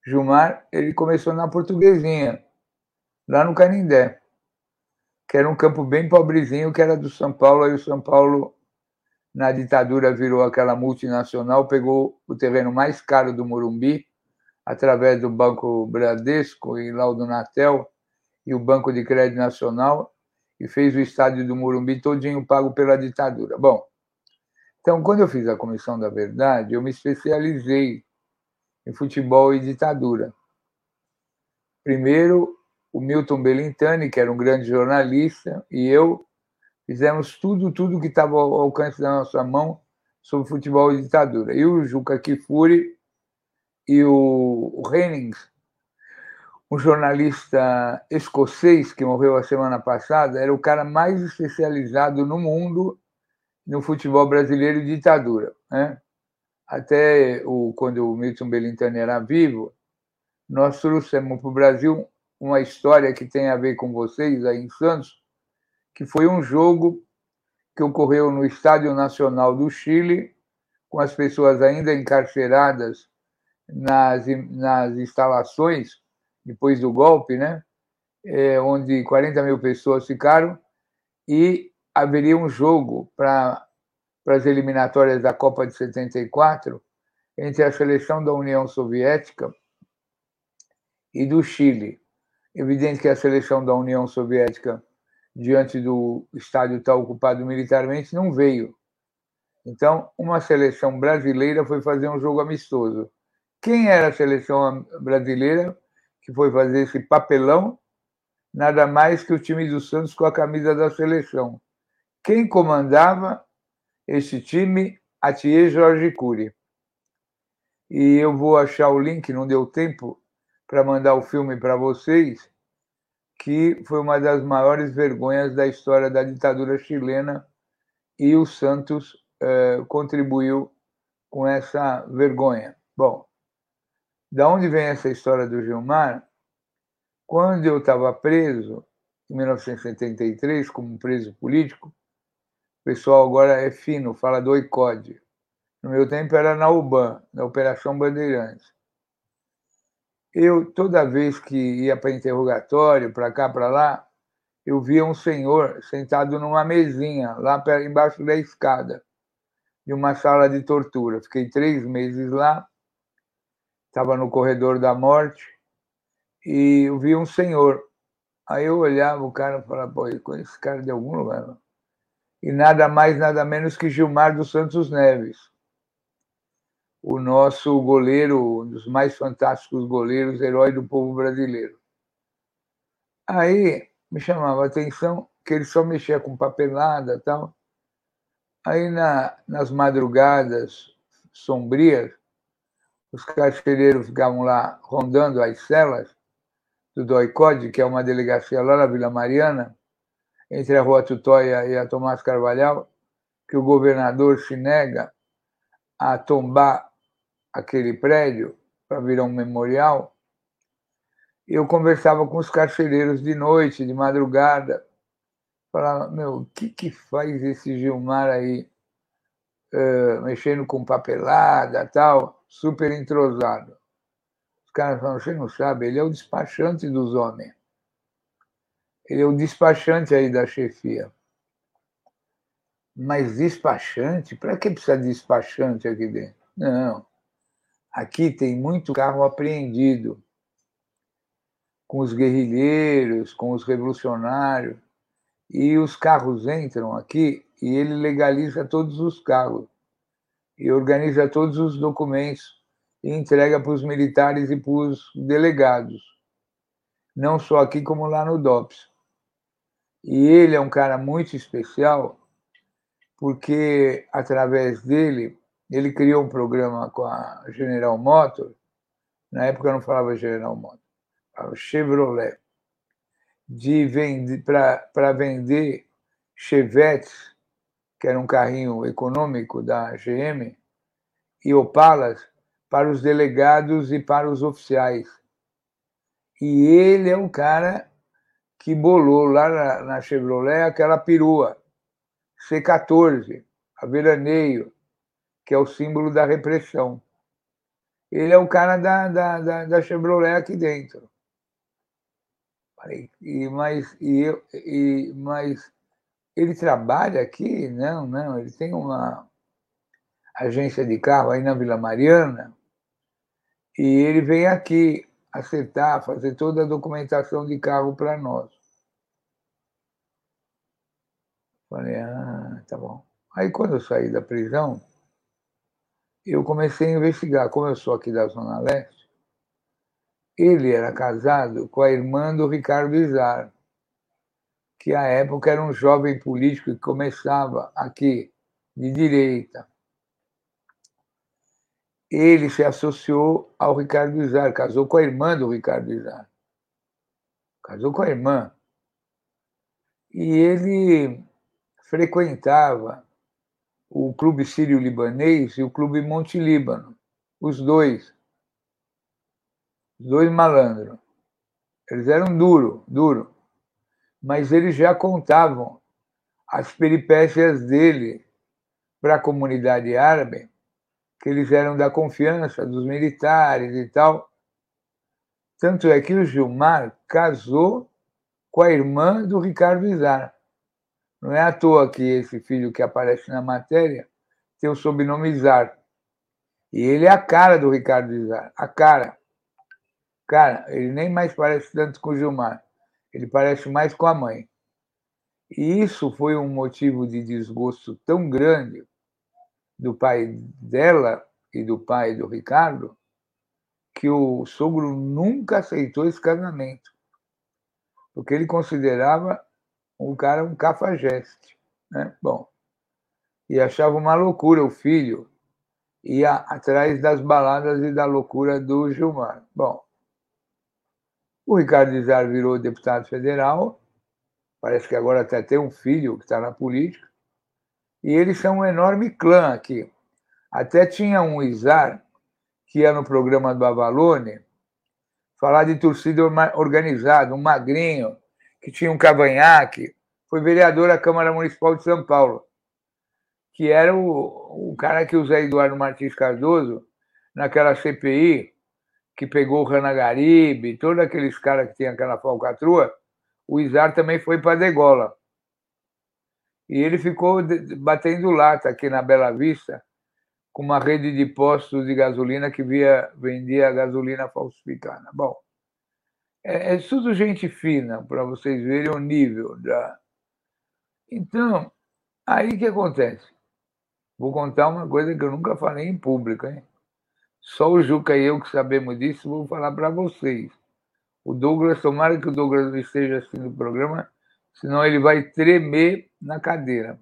Gilmar ele começou na portuguesinha, lá no Canindé, que era um campo bem pobrezinho, que era do São Paulo, aí o São Paulo na ditadura virou aquela multinacional, pegou o terreno mais caro do Morumbi, através do Banco Bradesco e lá o do Natel e o Banco de Crédito Nacional e fez o estádio do Morumbi todinho pago pela ditadura. Bom, então quando eu fiz a Comissão da Verdade, eu me especializei em futebol e ditadura. Primeiro, o Milton Belintani, que era um grande jornalista, e eu fizemos tudo, tudo que estava ao alcance da nossa mão sobre futebol e ditadura. E o Juca Kifuri e o, Hennings, um jornalista escocês que morreu a semana passada, era o cara mais especializado no mundo no futebol brasileiro e ditadura. Né? Até o, quando o Milton Belintani era vivo, nós trouxemos para o Brasil uma história que tem a ver com vocês aí em Santos, que foi um jogo que ocorreu no Estádio Nacional do Chile, com as pessoas ainda encarceradas nas, nas instalações depois do golpe, né? É, onde 40 mil pessoas ficaram, e haveria um jogo para as eliminatórias da Copa de 74 entre a seleção da União Soviética e do Chile. Evidente que a seleção da União Soviética, diante do estádio estar ocupado militarmente, não veio. Então, uma seleção brasileira foi fazer um jogo amistoso. Quem era a seleção brasileira que foi fazer esse papelão? Nada mais que o time do Santos com a camisa da seleção. Quem comandava esse time? Atier Jorge Cury. E eu vou achar o link, não deu tempo, para mandar o filme para vocês, que foi uma das maiores vergonhas da história da ditadura chilena e o Santos eh, contribuiu com essa vergonha. Bom, da onde vem essa história do Gilmar? Quando eu estava preso, em 1973, como preso político, o pessoal agora é fino, fala do ICOD. No meu tempo era na UBAN, na Operação Bandeirantes eu, toda vez que ia para interrogatório, para cá, para lá, eu via um senhor sentado numa mesinha, lá embaixo da escada, de uma sala de tortura. Fiquei três meses lá, estava no corredor da morte, e eu vi um senhor. Aí eu olhava o cara e falava, pô, eu conheço esse cara de algum lugar. E nada mais, nada menos que Gilmar dos Santos Neves o nosso goleiro, um dos mais fantásticos goleiros, herói do povo brasileiro. Aí me chamava a atenção que ele só mexia com papelada tal. Aí na, nas madrugadas sombrias, os carcereiros ficavam lá rondando as celas do DOICOD, que é uma delegacia lá na Vila Mariana, entre a Rua Tutóia e a Tomás Carvalhal, que o governador se nega a tombar aquele prédio para virar um memorial, eu conversava com os carcereiros de noite, de madrugada, falava, meu, o que, que faz esse Gilmar aí, uh, mexendo com papelada tal, super entrosado? Os caras falam, você não sabe, ele é o despachante dos homens. Ele é o despachante aí da chefia. Mas despachante? Para que precisa de despachante aqui dentro? Não. Aqui tem muito carro apreendido com os guerrilheiros, com os revolucionários, e os carros entram aqui e ele legaliza todos os carros e organiza todos os documentos e entrega para os militares e para os delegados, não só aqui como lá no DOPS. E ele é um cara muito especial porque através dele ele criou um programa com a General Motors, na época não falava General Motors, falava Chevrolet, de para vender Chevettes, que era um carrinho econômico da GM, e Opalas para os delegados e para os oficiais. E ele é o cara que bolou lá na, na Chevrolet aquela perua C14, a veraneio, que é o símbolo da repressão. Ele é o cara da, da, da, da Chevrolet aqui dentro. E, mas, e, e, mas ele trabalha aqui? Não, não, ele tem uma agência de carro aí na Vila Mariana E ele vem aqui acertar, fazer toda a documentação de carro para nós. Falei, ah, tá bom. Aí quando eu saí da prisão, eu comecei a investigar. Como eu sou aqui da Zona Leste, ele era casado com a irmã do Ricardo Izar, que à época era um jovem político que começava aqui, de direita. Ele se associou ao Ricardo Izar, casou com a irmã do Ricardo Izar. Casou com a irmã. E ele frequentava o Clube Sírio-Libanês e o Clube Monte Líbano, os dois. Os dois malandros. Eles eram duro, duro. Mas eles já contavam as peripécias dele para a comunidade árabe, que eles eram da confiança dos militares e tal. Tanto é que o Gilmar casou com a irmã do Ricardo Izar. Não é à toa que esse filho que aparece na matéria tem o sobrenome Izar. E ele é a cara do Ricardo Izar, a cara. Cara, ele nem mais parece tanto com o Gilmar, ele parece mais com a mãe. E isso foi um motivo de desgosto tão grande do pai dela e do pai do Ricardo, que o sogro nunca aceitou esse casamento, porque ele considerava o cara um cafajeste. Né? Bom, e achava uma loucura o filho ia atrás das baladas e da loucura do Gilmar. Bom, o Ricardo Izar virou deputado federal, parece que agora até tem um filho que está na política, e eles são um enorme clã aqui. Até tinha um Izar que ia no programa do Avalone falar de torcida organizada, um magrinho, que tinha um cavanhaque, foi vereador da Câmara Municipal de São Paulo, que era o, o cara que o Zé Eduardo Martins Cardoso, naquela CPI, que pegou o Rana Garibe, todos aqueles caras que tinham aquela falcatrua, o Izar também foi para degola. E ele ficou batendo lata aqui na Bela Vista, com uma rede de postos de gasolina que via, vendia gasolina falsificada. Bom, é, é tudo gente fina, para vocês verem o nível da. Então, aí que acontece? Vou contar uma coisa que eu nunca falei em público, hein? Só o Juca e eu que sabemos disso, vou falar para vocês. O Douglas, tomara que o Douglas esteja assistindo o programa, senão ele vai tremer na cadeira.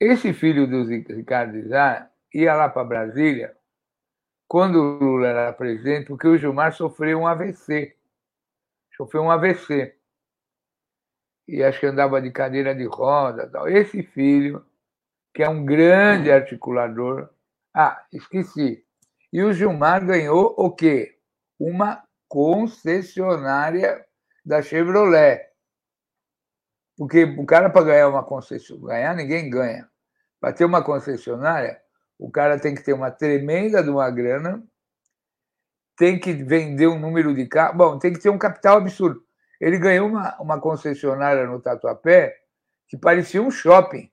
Esse filho do Ricardo Zá ia lá para Brasília quando o Lula era presidente, porque o Gilmar sofreu um AVC. Sofreu um AVC. E acho que andava de cadeira de roda. Tal. Esse filho, que é um grande articulador. Ah, esqueci. E o Gilmar ganhou o quê? Uma concessionária da Chevrolet. Porque o cara, para ganhar uma concessionária, ganhar ninguém ganha. Para ter uma concessionária, o cara tem que ter uma tremenda de uma grana, tem que vender um número de carros. Bom, tem que ter um capital absurdo. Ele ganhou uma, uma concessionária no Tatuapé que parecia um shopping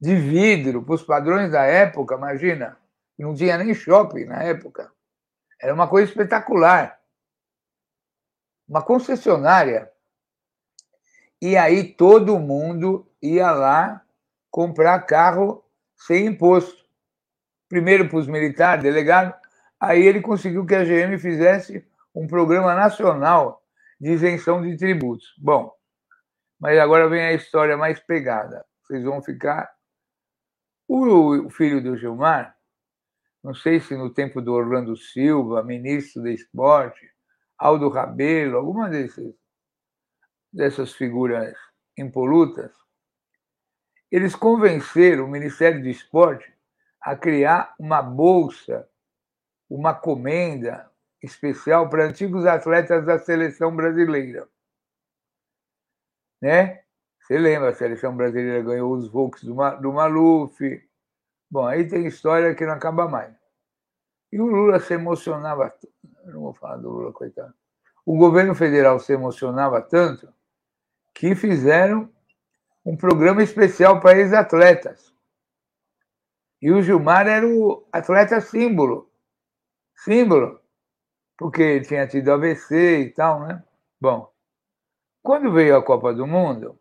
de vidro, para os padrões da época, imagina. Não tinha nem shopping na época. Era uma coisa espetacular. Uma concessionária. E aí todo mundo ia lá comprar carro sem imposto. Primeiro para os militares, delegado, aí ele conseguiu que a GM fizesse um programa nacional de isenção de tributos. Bom, mas agora vem a história mais pegada. Vocês vão ficar. O filho do Gilmar, não sei se no tempo do Orlando Silva, ministro do esporte, Aldo Rabelo, alguma desses, dessas figuras impolutas, eles convenceram o Ministério do Esporte a criar uma bolsa, uma comenda especial para antigos atletas da seleção brasileira. Né? Você lembra, a seleção brasileira ganhou os Volks do, do Maluf. Bom, aí tem história que não acaba mais. E o Lula se emocionava. Não vou falar do Lula, coitado. O governo federal se emocionava tanto que fizeram um programa especial para ex-atletas. E o Gilmar era o atleta símbolo símbolo, porque ele tinha tido AVC e tal, né? Bom, quando veio a Copa do Mundo,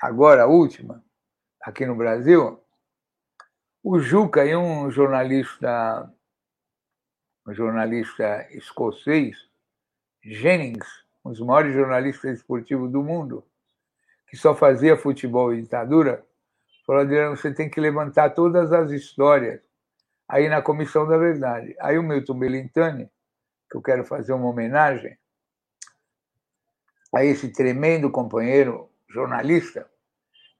agora a última, aqui no Brasil, o Juca e um jornalista, um jornalista escocês, Jennings, um dos maiores jornalistas esportivos do mundo, que só fazia futebol e ditadura, falou, Adriano, você tem que levantar todas as histórias aí na Comissão da Verdade. Aí o Milton Belintani, que eu quero fazer uma homenagem a esse tremendo companheiro jornalista,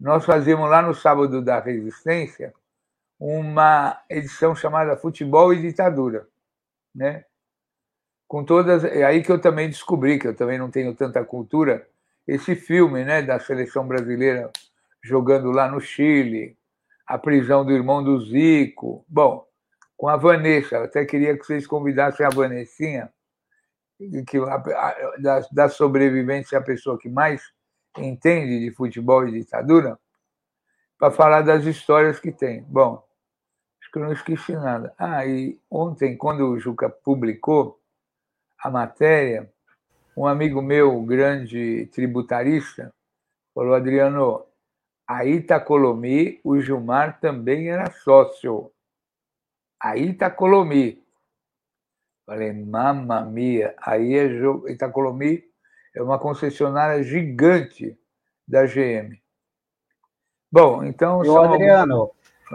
nós fazíamos lá no Sábado da Resistência uma edição chamada Futebol e Ditadura, né? Com todas, é aí que eu também descobri que eu também não tenho tanta cultura, esse filme, né, da seleção brasileira jogando lá no Chile, a prisão do irmão do Zico. Bom, com a Vanessa, eu até queria que vocês convidassem a Vanessinha, que da, da sobrevivência é a pessoa que mais entende de futebol e ditadura, para falar das histórias que tem. Bom, acho que eu não esqueci nada. Ah, e ontem, quando o Juca publicou a matéria, um amigo meu, grande tributarista, falou: Adriano, a Itacolomi, o Gilmar também era sócio. A Itacolomi. Falei, mamma mia, aí é Itacolomi é uma concessionária gigante da GM. Bom, então. o Adriano,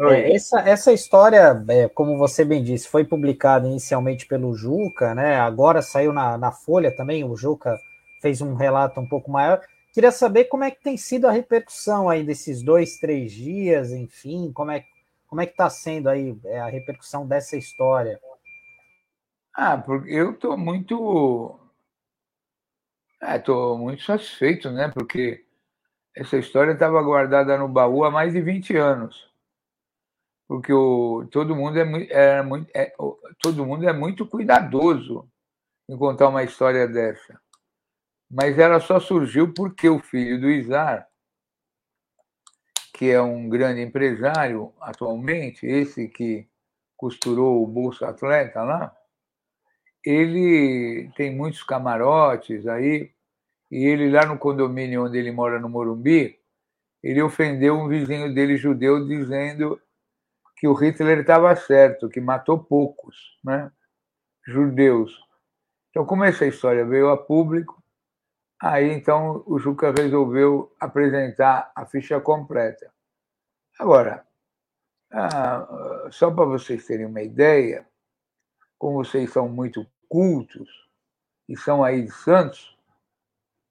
é, essa, essa história, é, como você bem disse, foi publicada inicialmente pelo Juca, né? Agora saiu na, na Folha também, o Juca fez um relato um pouco maior. Queria saber como é que tem sido a repercussão aí desses dois, três dias, enfim, como é, como é que está sendo aí é, a repercussão dessa história? Ah, porque eu estou muito Estou é, muito satisfeito, né? Porque essa história estava guardada no baú há mais de 20 anos. Porque o, todo, mundo é, é, muito, é, todo mundo é muito cuidadoso em contar uma história dessa. Mas ela só surgiu porque o filho do Izar, que é um grande empresário atualmente, esse que costurou o Bolsa Atleta lá, ele tem muitos camarotes aí, e ele lá no condomínio onde ele mora no Morumbi, ele ofendeu um vizinho dele judeu dizendo que o Hitler estava certo, que matou poucos, né? Judeus. Então, como essa história veio a público, aí então o Juca resolveu apresentar a ficha completa. Agora, ah, só para vocês terem uma ideia, como vocês são muito cultos e são aí de Santos,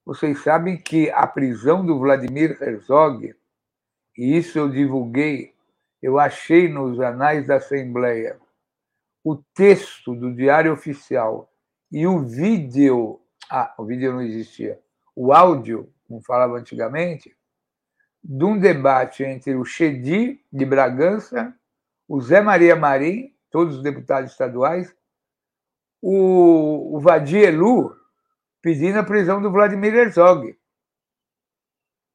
vocês sabem que a prisão do Vladimir Herzog, e isso eu divulguei, eu achei nos anais da Assembleia, o texto do Diário Oficial e o vídeo, ah, o vídeo não existia, o áudio, como falava antigamente, de um debate entre o Chedi de Bragança, o Zé Maria Marim, todos os deputados estaduais, o, o Vadielu, pedindo a prisão do Vladimir Herzog.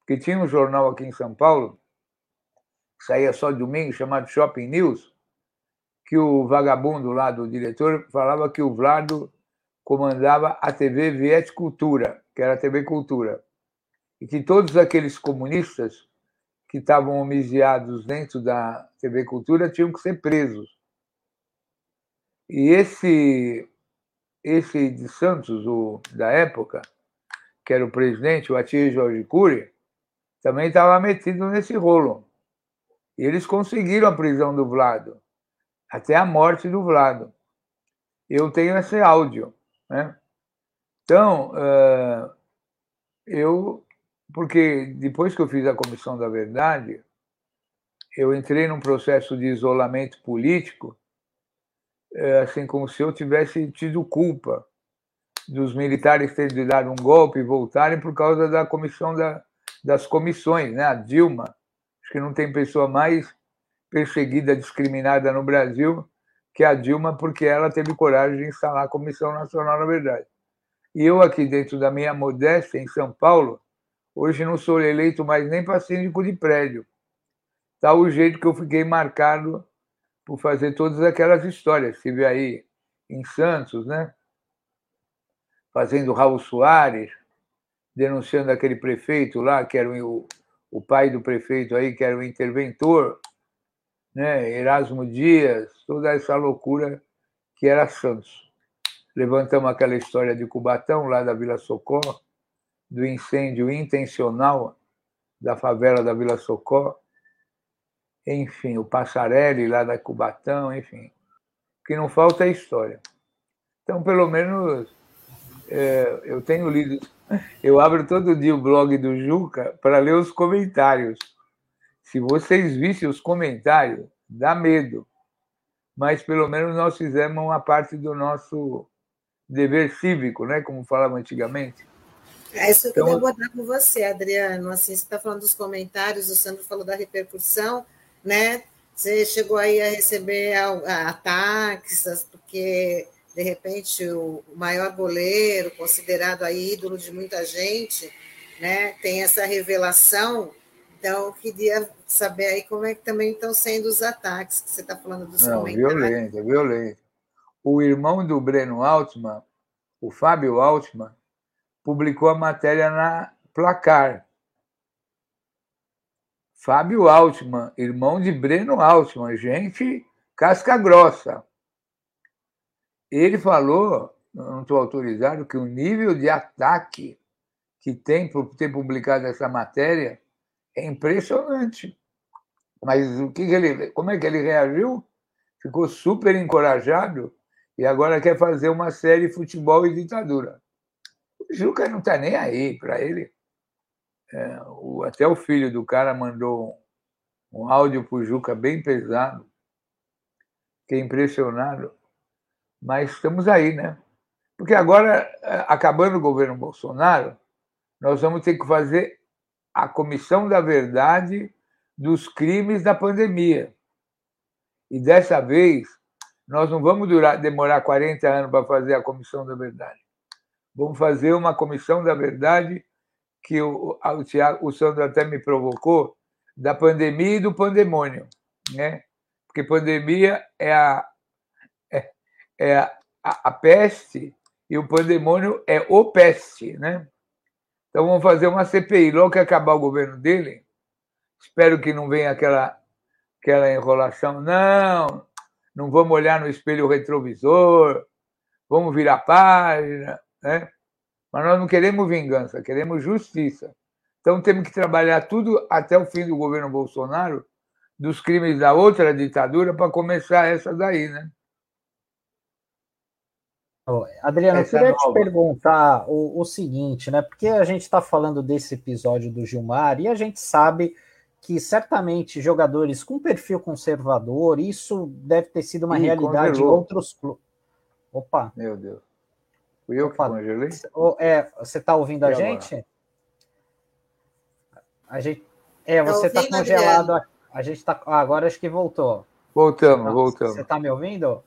Que tinha um jornal aqui em São Paulo, que saía só domingo, chamado Shopping News, que o vagabundo lá do diretor falava que o Vlado comandava a TV Viet Cultura, que era a TV Cultura, e que todos aqueles comunistas que estavam homiciados dentro da TV Cultura tinham que ser presos. E esse esse de Santos, o da época, que era o presidente, o Atir Jorge Cury, também estava metido nesse rolo. E eles conseguiram a prisão do Vlado, até a morte do Vlado. Eu tenho esse áudio. Né? Então, eu. Porque depois que eu fiz a Comissão da Verdade, eu entrei num processo de isolamento político assim como se eu tivesse tido culpa dos militares terem dado um golpe e voltarem por causa da comissão da, das comissões, né? A Dilma, acho que não tem pessoa mais perseguida, discriminada no Brasil que a Dilma, porque ela teve coragem de instalar a Comissão Nacional da Verdade. E eu aqui dentro da minha modéstia em São Paulo, hoje não sou eleito mais nem para síndico de prédio. Tá o jeito que eu fiquei marcado por fazer todas aquelas histórias. Estive aí em Santos, né? fazendo Raul Soares, denunciando aquele prefeito lá, que era o, o pai do prefeito aí, que era o interventor, né? Erasmo Dias, toda essa loucura que era Santos. Levantamos aquela história de Cubatão, lá da Vila Socorro, do incêndio intencional da favela da Vila Socorro. Enfim, o Passarelli lá da Cubatão, enfim. O que não falta é história. Então, pelo menos, é, eu tenho lido. Eu abro todo dia o blog do Juca para ler os comentários. Se vocês vissem os comentários, dá medo. Mas pelo menos nós fizemos uma parte do nosso dever cívico, né? como falava antigamente. É isso que então, eu queria abordar com você, Adriano. Assim, você está falando dos comentários, o Sandro falou da repercussão, né? Você chegou aí a receber ataques, porque de repente o maior goleiro, considerado aí ídolo de muita gente, né? Tem essa revelação. Então, eu queria saber aí como é que também estão sendo os ataques que você está falando dos Não, comentários. Violento, violento. O irmão do Breno Altman, o Fábio Altman, publicou a matéria na Placar. Fábio Altman, irmão de Breno Altman, gente casca grossa. Ele falou, não estou autorizado, que o nível de ataque que tem por ter publicado essa matéria é impressionante. Mas o que, que ele, como é que ele reagiu? Ficou super encorajado e agora quer fazer uma série futebol e ditadura. O Juca não está nem aí para ele. É, o, até o filho do cara mandou um, áudio para o Juca bem pesado. Fiquei impressionado. Mas estamos aí, né? Porque agora, é, acabando o governo Bolsonaro, nós vamos ter que fazer a comissão da verdade dos crimes da pandemia. E dessa vez, nós não vamos durar, demorar 40 anos para fazer a comissão da verdade. Vamos fazer uma comissão da verdade que o, o, Thiago, o Sandro até me provocou, da pandemia e do pandemônio. Né? Porque pandemia é a, é, é a, a, a peste e o pandemônio é o peste. Né? Então vamos fazer uma CPI. Logo que acabar o governo dele, espero que não venha aquela, aquela enrolação. Não, não vamos olhar no espelho retrovisor, vamos virar página. Né? Mas nós não queremos vingança, queremos justiça. Então temos que trabalhar tudo até o fim do governo Bolsonaro, dos crimes da outra ditadura, para começar essa daí, né? Adriano, Essa eu queria é te perguntar o, o, seguinte, né? Porque a gente está falando desse episódio do Gilmar e a gente sabe que certamente jogadores com perfil conservador, isso deve ter sido uma Ih, realidade congelou. em outros clubes. Opa! Meu Deus. Fui eu Opa. que congelei? É, você está ouvindo a gente? A gente. É, você está congelado. A, a gente está. Ah, agora acho que voltou. Voltamos, tá, voltamos. Você está me ouvindo?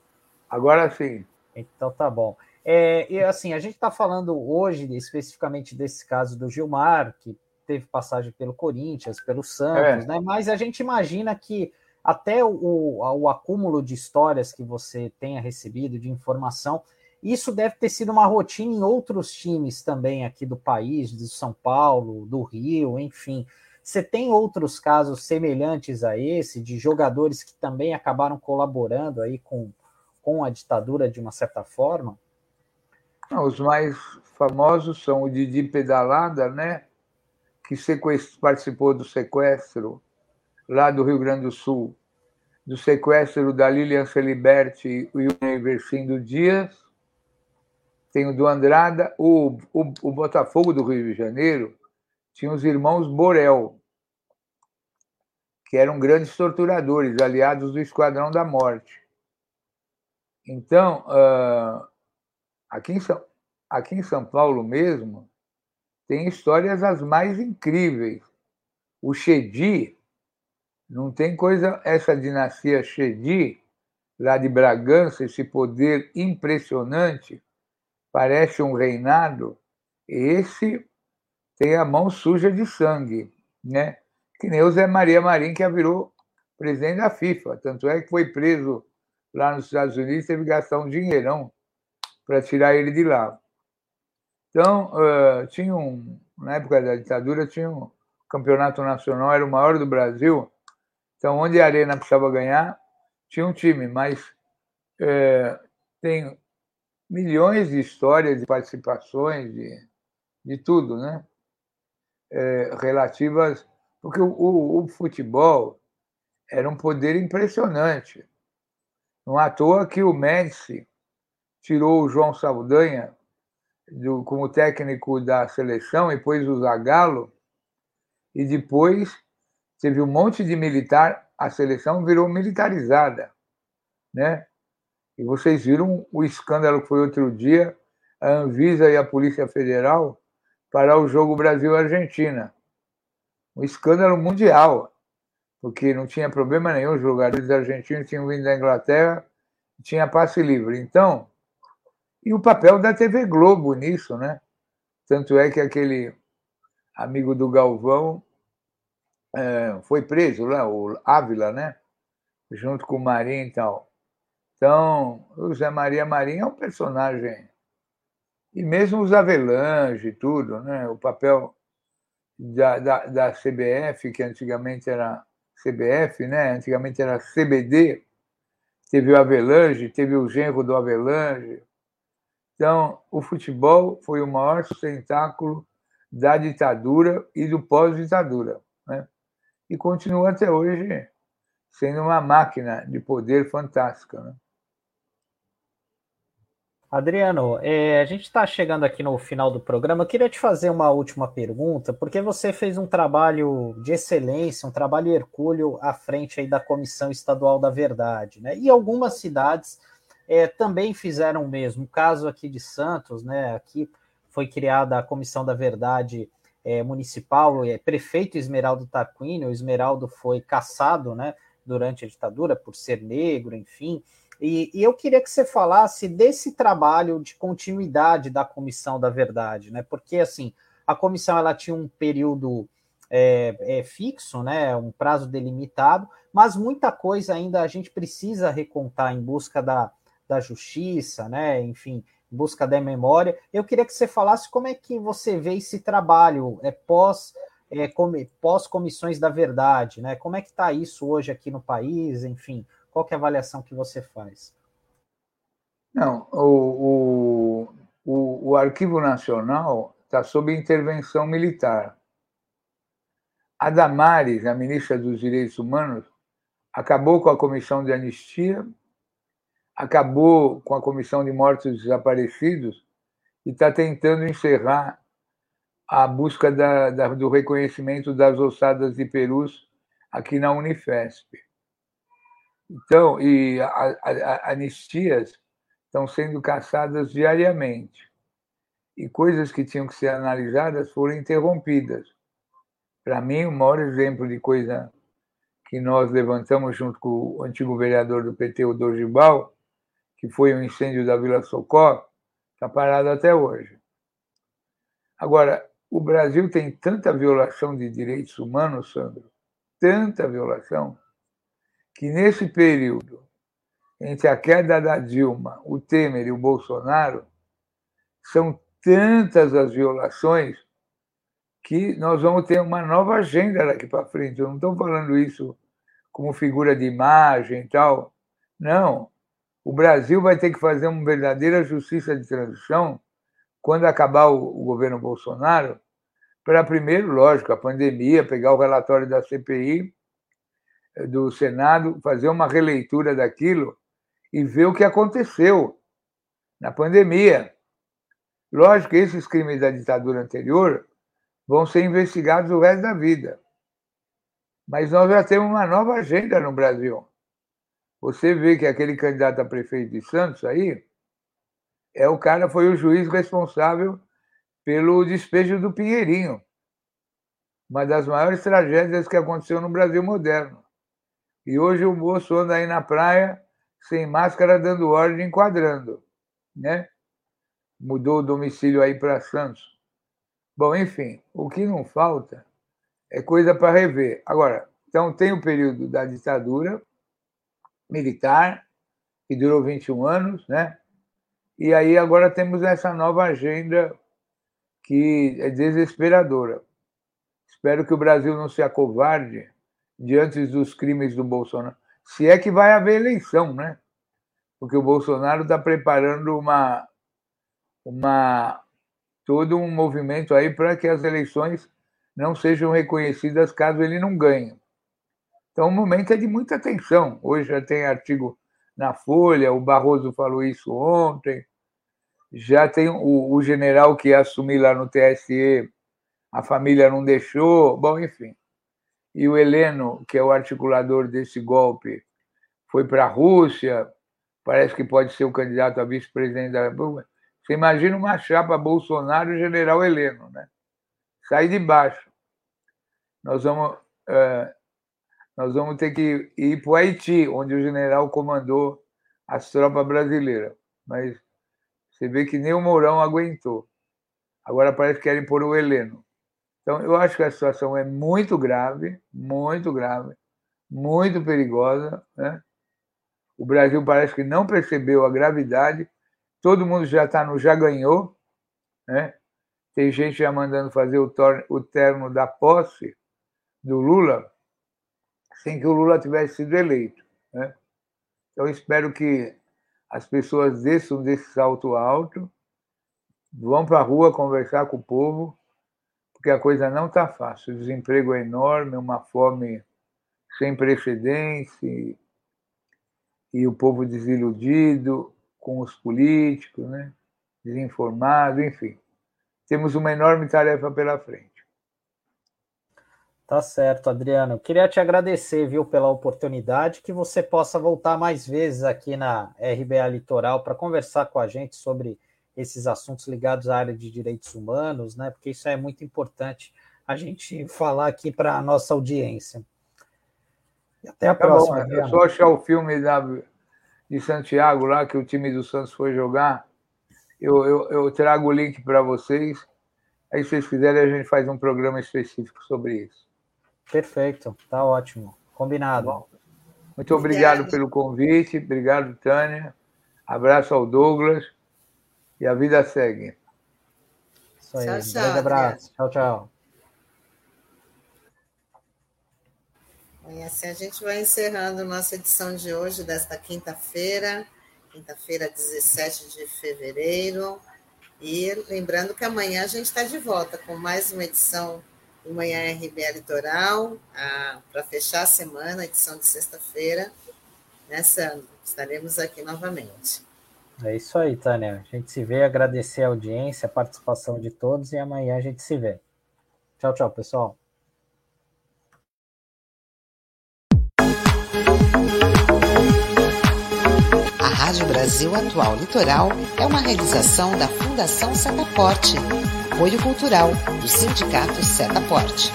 Agora sim. Então tá bom. É, e assim, a gente está falando hoje especificamente desse caso do Gilmar, que teve passagem pelo Corinthians, pelo Santos, é. né? Mas a gente imagina que até o, o, acúmulo de histórias que você tenha recebido, de informação, isso deve ter sido uma rotina em outros times também aqui do país, de São Paulo, do Rio, enfim. Você tem outros casos semelhantes a esse, de jogadores que também acabaram colaborando aí com, com a ditadura de uma certa forma? Não, os mais famosos são o Didi Pedalada, né? que participou do sequestro lá do Rio Grande do Sul, do sequestro da Lilian Celiberti e o Iversindo Dias. Tem o do Andrada, o, o, o Botafogo do Rio de Janeiro tinha os irmãos Borel, que eram grandes torturadores, aliados do Esquadrão da Morte. Então, uh, aqui, em São, aqui em São Paulo mesmo, tem histórias as mais incríveis. O Chedi, não tem coisa, essa dinastia Chedi, lá de Bragança, esse poder impressionante, parece um reinado, esse tem a mão suja de sangue, né? Que nem o Zé Maria Marim, que virou presidente da FIFA. Tanto é que foi preso lá nos Estados Unidos, teve que gastar um dinheirão para tirar ele de lá. Então, uh, tinha um, na época da ditadura, tinha um campeonato nacional, era o maior do Brasil. Então, onde a Arena precisava ganhar, tinha um time, mas tem milhões de histórias, de participações, de, de tudo, né? É, relativas. Porque o, o, o, futebol era um poder impressionante. Não à toa que o Médici tirou o João Saldanha do, como técnico da seleção e pôs o Zagallo, e depois teve um monte de militar, a seleção virou militarizada, né? E vocês viram o escândalo que foi outro dia, a Anvisa e a Polícia Federal para o jogo Brasil-Argentina. Um escândalo mundial, porque não tinha problema nenhum, os jogadores argentinos tinham vindo da Inglaterra, tinha passe livre. Então, e o papel da TV Globo nisso, né? Tanto é que aquele amigo do Galvão é, foi preso lá, o Ávila, né? Junto com o Marinho e tal. Então, o Zé Maria Marinho é um personagem. E mesmo os Avelange e tudo, né? O papel da, da, da CBF, que antigamente era CBF, né? Antigamente era CBD. Teve o Avelange, teve o genro do Avelange. Então, o futebol foi o maior sustentáculo da ditadura e do pós-ditadura. Né? E continua até hoje sendo uma máquina de poder fantástica. Né? Adriano, é, a gente está chegando aqui no final do programa. Eu queria te fazer uma última pergunta, porque você fez um trabalho de excelência, um trabalho hercúleo à frente aí da Comissão Estadual da Verdade, né? E algumas cidades é, também fizeram o mesmo. O caso aqui de Santos, né? Aqui foi criada a Comissão da Verdade é, Municipal, é, prefeito Esmeraldo Taquini, o Esmeraldo foi caçado, né? Durante a ditadura por ser negro, enfim. E, e, eu queria que você falasse desse trabalho de continuidade da Comissão da Verdade, né? Porque assim, a comissão ela tinha um período é, é, fixo, né? Um prazo delimitado, mas muita coisa ainda a gente precisa recontar em busca da, da justiça, né? Enfim, em busca da memória. Eu queria que você falasse como é que você vê esse trabalho é, pós é, pós comissões da verdade, né? Como é que está isso hoje aqui no país, enfim, qual é a avaliação que você faz? Não, o, o, o, o Arquivo Nacional está sob intervenção militar. A Damares, a ministra dos Direitos Humanos, acabou com a comissão de anistia, acabou com a comissão de mortos desaparecidos e está tentando encerrar a busca da, da, do reconhecimento das ossadas de perus aqui na Unifesp. Então, e a, a, anistias estão sendo caçadas diariamente. E coisas que tinham que ser analisadas foram interrompidas. Para mim, o maior exemplo de coisa que nós levantamos junto com o antigo vereador do PT, o Dogibal, que foi o incêndio da Vila Socó, está parado até hoje. Agora, o Brasil tem tanta violação de direitos humanos, Sandro, tanta violação, que nesse período, entre a queda da Dilma, o Temer e o Bolsonaro, são tantas as violações que nós vamos ter uma nova agenda daqui para frente. Eu não estou falando isso como figura de imagem e tal. Não. O Brasil vai ter que fazer uma verdadeira justiça de transição quando acabar o, governo Bolsonaro, para primeiro, lógico, a pandemia, pegar o relatório da CPI do Senado, fazer uma releitura daquilo e ver o que aconteceu na pandemia. Lógico que esses crimes da ditadura anterior vão ser investigados o resto da vida. Mas nós já temos uma nova agenda no Brasil. Você vê que aquele candidato a prefeito de Santos aí é o cara foi o juiz responsável pelo despejo do Pinheirinho, uma das maiores tragédias que aconteceu no Brasil moderno. E hoje o moço anda aí na praia sem máscara, dando ordem, enquadrando, né? Mudou o domicílio aí para Santos. Bom, enfim, o que não falta é coisa para rever. Agora, então tem o período da ditadura militar, que durou 21 anos, né? E aí agora temos essa nova agenda que é desesperadora. Espero que o Brasil não se acovarde diante dos crimes do Bolsonaro. Se é que vai haver eleição, né? Porque o Bolsonaro está preparando uma, uma todo um movimento aí para que as eleições não sejam reconhecidas caso ele não ganhe. Então, o momento é de muita tensão. Hoje já tem artigo na Folha, o Barroso falou isso ontem. Já tem o, o general que ia assumir lá no TSE, a família não deixou. Bom, enfim. E o Heleno, que é o articulador desse golpe, foi para a Rússia, parece que pode ser o candidato a vice-presidente da República. Você imagina uma chapa Bolsonaro e General Heleno, né? Sai de baixo. Nós vamos, é, nós vamos ter que ir para o Haiti, onde o general comandou as tropas brasileiras. Mas você vê que nem o Mourão aguentou. Agora parece que querem pôr o Heleno. Então, eu acho que a situação é muito grave, muito grave, muito perigosa. Né? O Brasil parece que não percebeu a gravidade todo mundo já está no já ganhou, né? Tem gente já mandando fazer o, o termo da posse do Lula sem que o Lula tivesse sido eleito, né? Então espero que as pessoas desçam desse salto alto, vão para a rua conversar com o povo, porque a coisa não está fácil. O desemprego é enorme, uma fome sem precedentes, e, e o povo desiludido, com os políticos, né? desinformado, enfim. Temos uma enorme tarefa pela frente. Tá certo, Adriano. Queria te agradecer, viu, pela oportunidade, que você possa voltar mais vezes aqui na RBA Litoral para conversar com a gente sobre esses assuntos ligados à área de direitos humanos, né? Porque isso é muito importante a gente falar aqui para a nossa audiência. E até a tá próxima. Bom, é só achar o filme da de Santiago, lá que o time do Santos foi jogar. Eu, eu, eu trago o link para vocês. Aí, se vocês quiserem, a gente faz um programa específico sobre isso. Perfeito, tá ótimo. Combinado. Bom, muito obrigado pelo convite. Obrigado, Tânia. Abraço ao Douglas. E a vida segue. Isso aí. Tchau, tchau, um grande abraço. Tchau, tchau. E assim a gente vai encerrando nossa edição de hoje, desta quinta-feira, quinta-feira, 17 de fevereiro. E lembrando que amanhã a gente está de volta com mais uma edição do Manhã RBA Litoral, para fechar a semana, edição de sexta-feira. Né, Sandro? Estaremos aqui novamente. É isso aí, Tânia. A gente se vê, agradecer a audiência, a participação de todos e amanhã a gente se vê. Tchau, tchau, pessoal. Rádio Brasil Atual Litoral é uma realização da Fundação Setaporte, apoio cultural do Sindicato Setaporte.